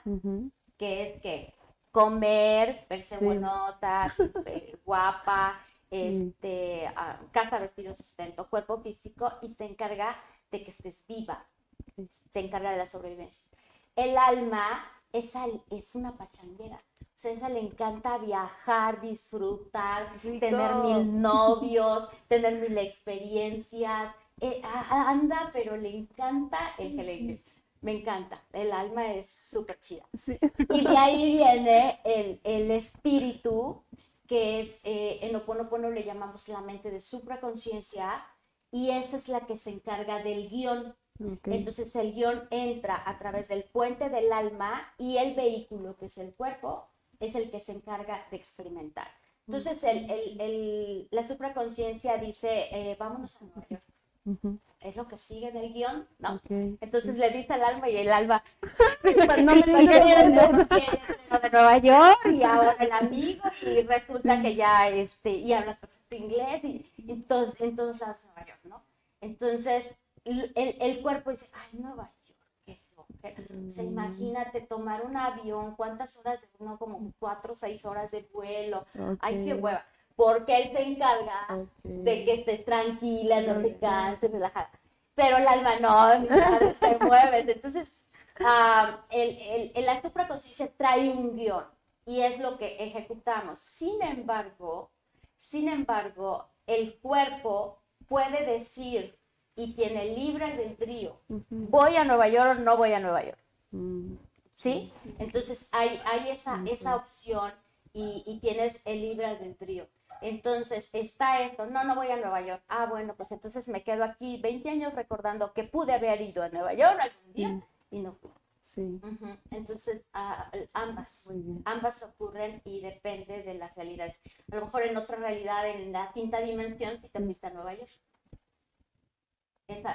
que es que comer, verse bonota, guapa, este, ah, casa, vestido, sustento, cuerpo físico, y se encarga de que estés viva, se encarga de la sobrevivencia. El alma es, es una pachanguera. O sea, esa le encanta viajar, disfrutar, tener mil novios, tener mil experiencias. Eh, anda, pero le encanta el que Me encanta. El alma es súper chida. Y de ahí viene el, el espíritu, que es, eh, en Oponopono le llamamos la mente de supraconciencia, y esa es la que se encarga del guion. Entonces el guion entra a través del puente del alma y el vehículo, que es el cuerpo, es el que se encarga de experimentar. Entonces el, el, la supraconciencia dice, eh, vámonos a Nueva York. Es lo que sigue del guion, ¿no? Entonces le dice al alma y el alma no me de Nueva York y ahora el amigo y resulta que ya este y habla inglés y, entonces en todos lados de Nueva York, ¿no? Entonces el, el cuerpo dice, ay, Nueva York, qué flojera. O sea, mm. imagínate tomar un avión, ¿cuántas horas? No, como cuatro o seis horas de vuelo. Ay, qué hueva. Porque él se encarga de que estés tranquila, no te canses, relajada. Pero el alma no, ni nada, te mueves. Entonces, uh, el, el, el, la supraconciencia trae un guion y es lo que ejecutamos. Sin embargo, sin embargo, el cuerpo puede decir y tiene libre albedrío. ¿Voy a Nueva York o no voy a Nueva York? Mm. ¿Sí? Entonces hay, hay esa, esa opción y, y, tienes el libre albedrío. Entonces está esto, no, no voy a Nueva York. Ah, bueno, pues entonces me quedo aquí 20 años recordando que pude haber ido a Nueva York algún día y no fui. Sí. Entonces, ambas, ambas ocurren y depende de las realidades. A lo mejor en otra realidad, en la quinta dimensión, si te fuiste a Nueva York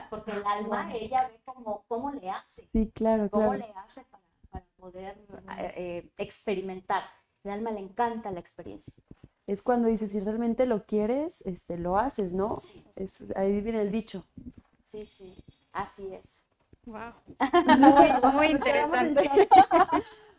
porque el alma, ella ve cómo, cómo le hace. Sí, claro, Cómo le hace para, poder eh, eh, experimentar. El alma le encanta la experiencia. Es cuando dices, si realmente lo quieres, este, lo haces, ¿no? Es, ahí viene el dicho. Sí, sí, así es. Wow. Muy, muy interesante.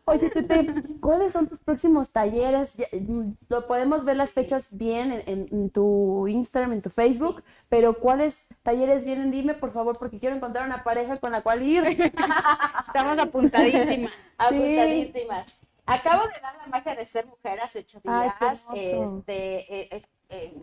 Oye, Tete, ¿cuáles son tus próximos talleres? Mm, lo podemos ver las fechas bien en, tu Instagram, en tu Facebook, pero ¿cuáles talleres vienen? Dime, por favor, porque quiero encontrar una pareja con la cual ir. Estamos apuntadísimas. Apuntadísimas. Acabo de dar la magia de ser mujer hace ocho días. este, eh, eh,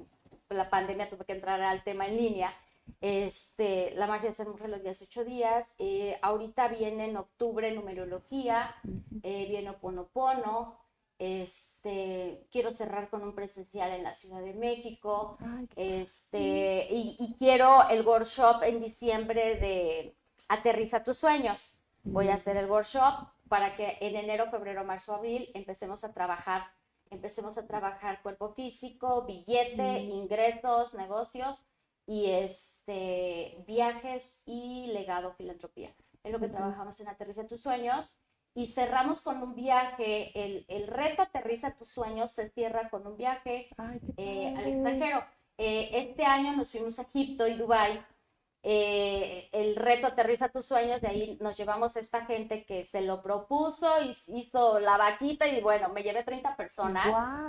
la pandemia tuve que entrar al tema en línea este, la magia de ser mujer los días ocho días. Eh, ahorita viene en octubre numerología, eh, viene Oponopono. Este, quiero cerrar con un presencial en la Ciudad de México. este, y, quiero el workshop en diciembre de Aterriza tus sueños. Voy a hacer el workshop para que en enero, febrero, marzo, abril empecemos a trabajar empecemos a trabajar cuerpo físico, billete, ingresos, negocios y este viajes y legado filantropía. Es lo que trabajamos en Aterriza tus sueños y cerramos con un viaje, el, el, reto Aterriza tus sueños se cierra con un viaje eh, al extranjero. Eh, este año nos fuimos a Egipto y Dubái. Eh, el reto Aterriza tus sueños, de ahí nos llevamos a esta gente que se lo propuso y hizo la vaquita y bueno, me llevé 30 personas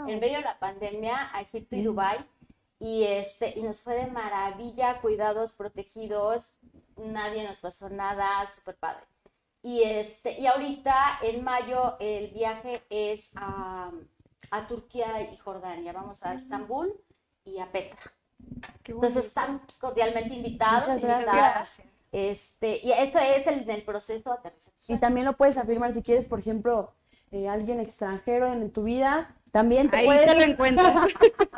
en medio de la pandemia a Egipto y Dubái y, este, y nos fue de maravilla, cuidados, protegidos, nadie nos pasó nada, súper padre. Y, este, y ahorita en mayo el viaje es a, a Turquía y Jordania. Vamos a Estambul y a Petra. Entonces están cordialmente invitados. Muchas gracias. Este, y esto es el, el proceso de aterrizaje. Y también lo puedes afirmar si quieres, por ejemplo, eh, alguien extranjero en tu vida, también te Ahí puedes... te lo encuentras.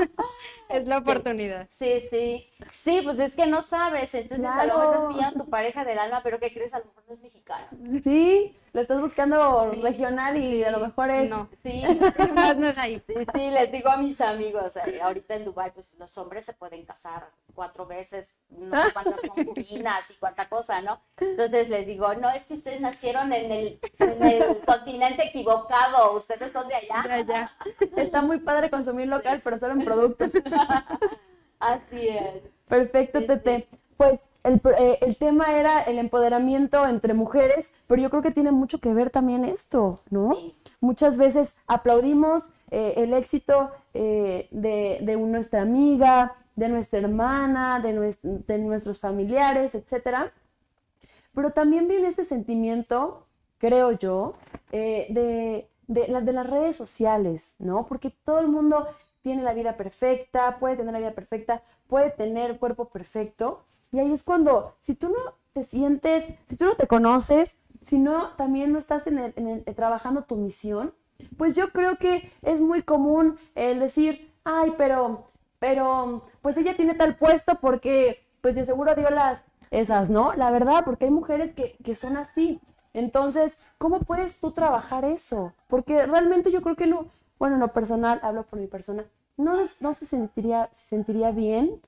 es la oportunidad. Sí, sí. Sí, pues es que no sabes. Entonces a lo mejor estás pillando tu pareja del alma, pero ¿qué crees? A lo mejor no es mexicano. Sí, lo estás buscando regional y a lo mejor es... No, Sí, más no es ahí. sí, sí, les digo a mis amigos, eh, ahorita en Dubai pues los hombres se pueden casar cuatro veces, no sé cuántas concubinas y cuánta cosa, ¿no? Entonces les digo, no, es que ustedes nacieron en el, en el continente equivocado, ustedes son de allá. Ya, ya. Está muy padre consumir local, pero solo en productos. Así es. Perfecto, Sí, Tete. Pues el, eh, el tema era el empoderamiento entre mujeres, pero yo creo que tiene mucho que ver también esto, ¿no? Sí. Muchas veces aplaudimos eh, el éxito eh, de, de nuestra amiga, de nuestra hermana, de, de nuestros familiares, etcétera. Pero también viene este sentimiento, creo yo, de, de, de las redes sociales, ¿no? Porque todo el mundo tiene la vida perfecta, puede tener la vida perfecta, puede tener cuerpo perfecto. Y ahí es cuando, si tú no te sientes, si tú no te conoces, si no también no estás en el- en el- trabajando tu misión, pues yo creo que es muy común el decir, ay, pero, pero, pues ella tiene tal puesto porque, pues de seguro dio las, esas, ¿no? La verdad, porque hay mujeres que, que son así. Entonces, ¿cómo puedes tú trabajar eso? Porque realmente yo creo que no, bueno, en lo personal, hablo por mi persona, no, no se sentiría, se sentiría bien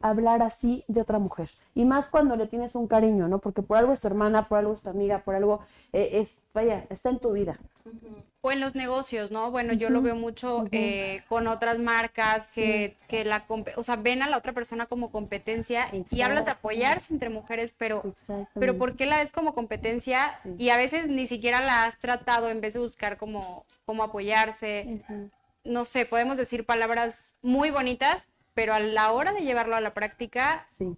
hablar así de otra mujer. Y más cuando le tienes un cariño, ¿no? Porque por algo es tu hermana, por algo es tu amiga, por algo eh, es, vaya, está en tu vida. O en los negocios, ¿no? Bueno, yo lo veo mucho eh, con otras marcas que, que la, o sea, ven a la otra persona como competencia y hablas de apoyarse entre mujeres, pero, pero ¿por qué la ves como competencia? Y a veces ni siquiera la has tratado en vez de buscar como, como apoyarse. No sé, podemos decir palabras muy bonitas, pero a la hora de llevarlo a la práctica Sí.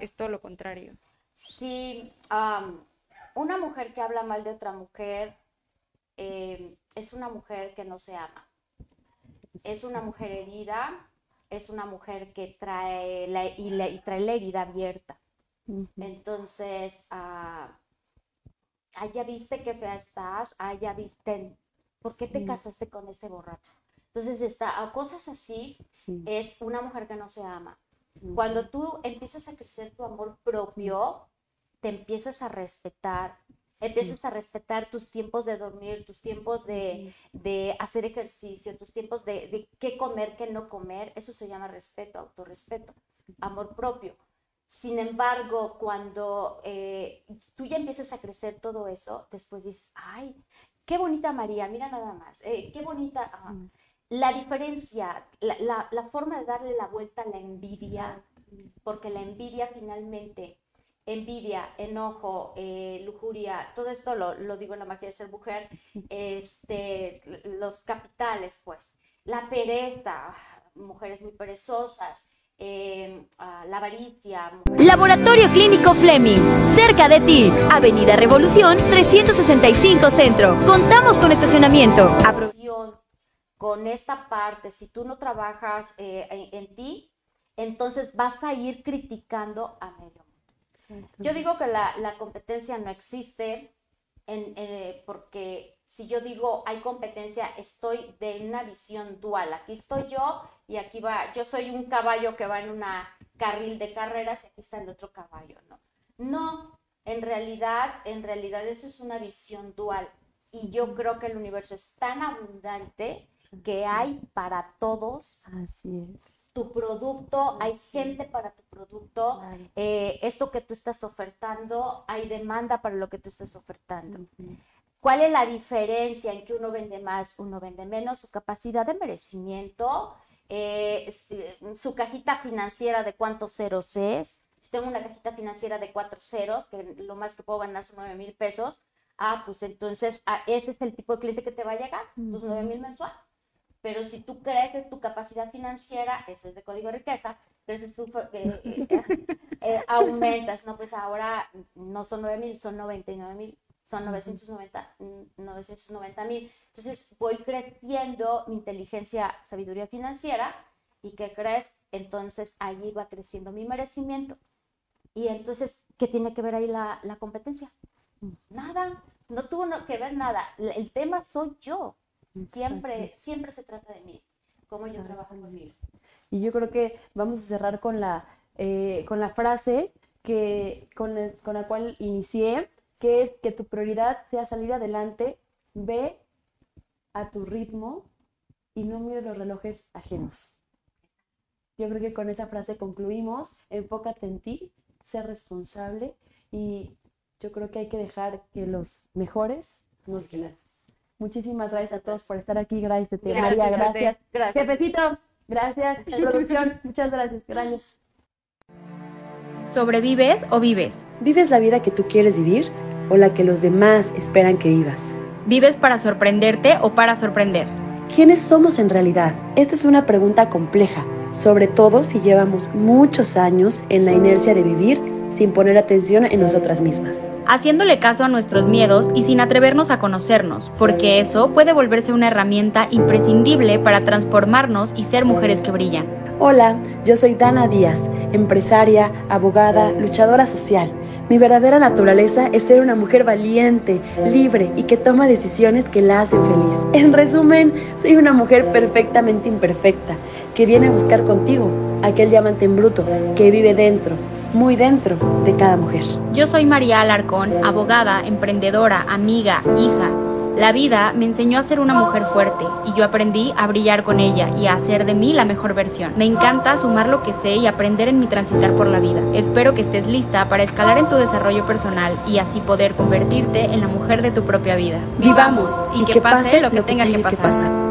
Es todo lo contrario. Sí, am, una mujer que habla mal de otra mujer eh, es una mujer que no se ama. Es una mujer herida, es una mujer que trae la, y, la- y trae la herida abierta. Entonces, ah, ah, ya viste que fea estás, ah, ya viste, ¿por qué te casaste con ese borracho? Entonces, está, a cosas así Sí. es una mujer que no se ama. Cuando tú empiezas a crecer tu amor propio, te empiezas a respetar, empiezas a respetar tus tiempos de dormir, tus tiempos de, de hacer ejercicio, tus tiempos de, de qué comer, qué no comer. Eso se llama respeto, autorrespeto, amor propio. Sin embargo, cuando eh, tú ya empiezas a crecer todo eso, después dices, ay, qué bonita María, mira nada más, eh, qué bonita. ah". La diferencia, la, la- la forma de darle la vuelta a la envidia, porque la envidia finalmente, envidia, enojo, eh, lujuria, todo esto lo, lo digo en la magia de ser mujer, este, los capitales, pues, la pereza, mujeres muy perezosas, eh, ah, la avaricia, Laboratorio Clínico Fleming, cerca de ti, Avenida Revolución 365 Centro. Contamos con estacionamiento. Apro- con esta parte, si tú no trabajas eh, en, en ti, entonces vas a ir criticando a medio mundo. Yo digo que la, la competencia no existe en- eh, porque si yo digo hay competencia, estoy de una visión dual. Aquí estoy yo y aquí va, yo soy un caballo que va en una carril de carreras y aquí está el otro caballo, ¿no? No, en realidad, en realidad eso es una visión dual y yo creo que el universo es tan abundante que hay para todos. Así es. Tu producto, hay gente para tu producto. Eh, esto que tú estás ofertando, hay demanda para lo que tú estás ofertando. ¿Cuál es la diferencia en que uno vende más, uno vende menos? Su capacidad de merecimiento, eh, eh, su cajita financiera de cuántos ceros es. Si tengo una cajita financiera de cuatro ceros, que lo más que puedo ganar son nueve mil pesos, ah, pues entonces ah, ese es el tipo de cliente que te va a llegar, tus nueve mil mensual. Pero si tú creces tu capacidad financiera, eso es de código riqueza, creces tu, eh, eh, aumentas, ¿no? Pues ahora no son nueve mil, son 99 mil, son 990 mil. Entonces voy creciendo mi inteligencia, sabiduría financiera y ¿qué crees? Entonces allí va creciendo mi merecimiento. Y entonces, ¿qué tiene que ver ahí la, la competencia? Nada, no tuvo que ver nada. El tema soy yo. Siempre, siempre se trata de mí, cómo yo trabajo conmigo. Y yo creo que vamos a cerrar con la, eh, con la frase que, con, con la cual inicié, que es que tu prioridad sea salir adelante, ve a tu ritmo y no mire los relojes ajenos. Yo creo que con esa frase concluimos, enfócate en ti, sé responsable y yo creo que hay que dejar que los mejores nos guíen. Muchísimas gracias a todos por estar aquí. Gracias, Tete. María, gracias. gracias. Jefecito, gracias. Producción, muchas gracias. Gracias. ¿Sobrevives o vives? ¿Vives la vida que tú quieres vivir o la que los demás esperan que vivas? ¿Vives para sorprenderte o para sorprender? ¿Quiénes somos en realidad? Esta es una pregunta compleja, sobre todo si llevamos muchos años en la inercia de vivir sin poner atención en nosotras mismas. Haciéndole caso a nuestros miedos y sin atrevernos a conocernos, porque eso puede volverse una herramienta imprescindible para transformarnos y ser mujeres que brillan. Hola, yo soy Dana Díaz, empresaria, abogada, luchadora social. Mi verdadera naturaleza es ser una mujer valiente, libre y que toma decisiones que la hacen feliz. En resumen, soy una mujer perfectamente imperfecta, que viene a buscar contigo aquel diamante en bruto que vive dentro muy dentro de cada mujer. Yo soy María Alarcón, abogada, emprendedora, amiga, hija. La vida me enseñó a ser una mujer fuerte y yo aprendí a brillar con ella y a hacer de mí la mejor versión. Me encanta sumar lo que sé y aprender en mi transitar por la vida. Espero que estés lista para escalar en tu desarrollo personal y así poder convertirte en la mujer de tu propia vida. Vivamos y, que, pase, lo que, tenga que pasar.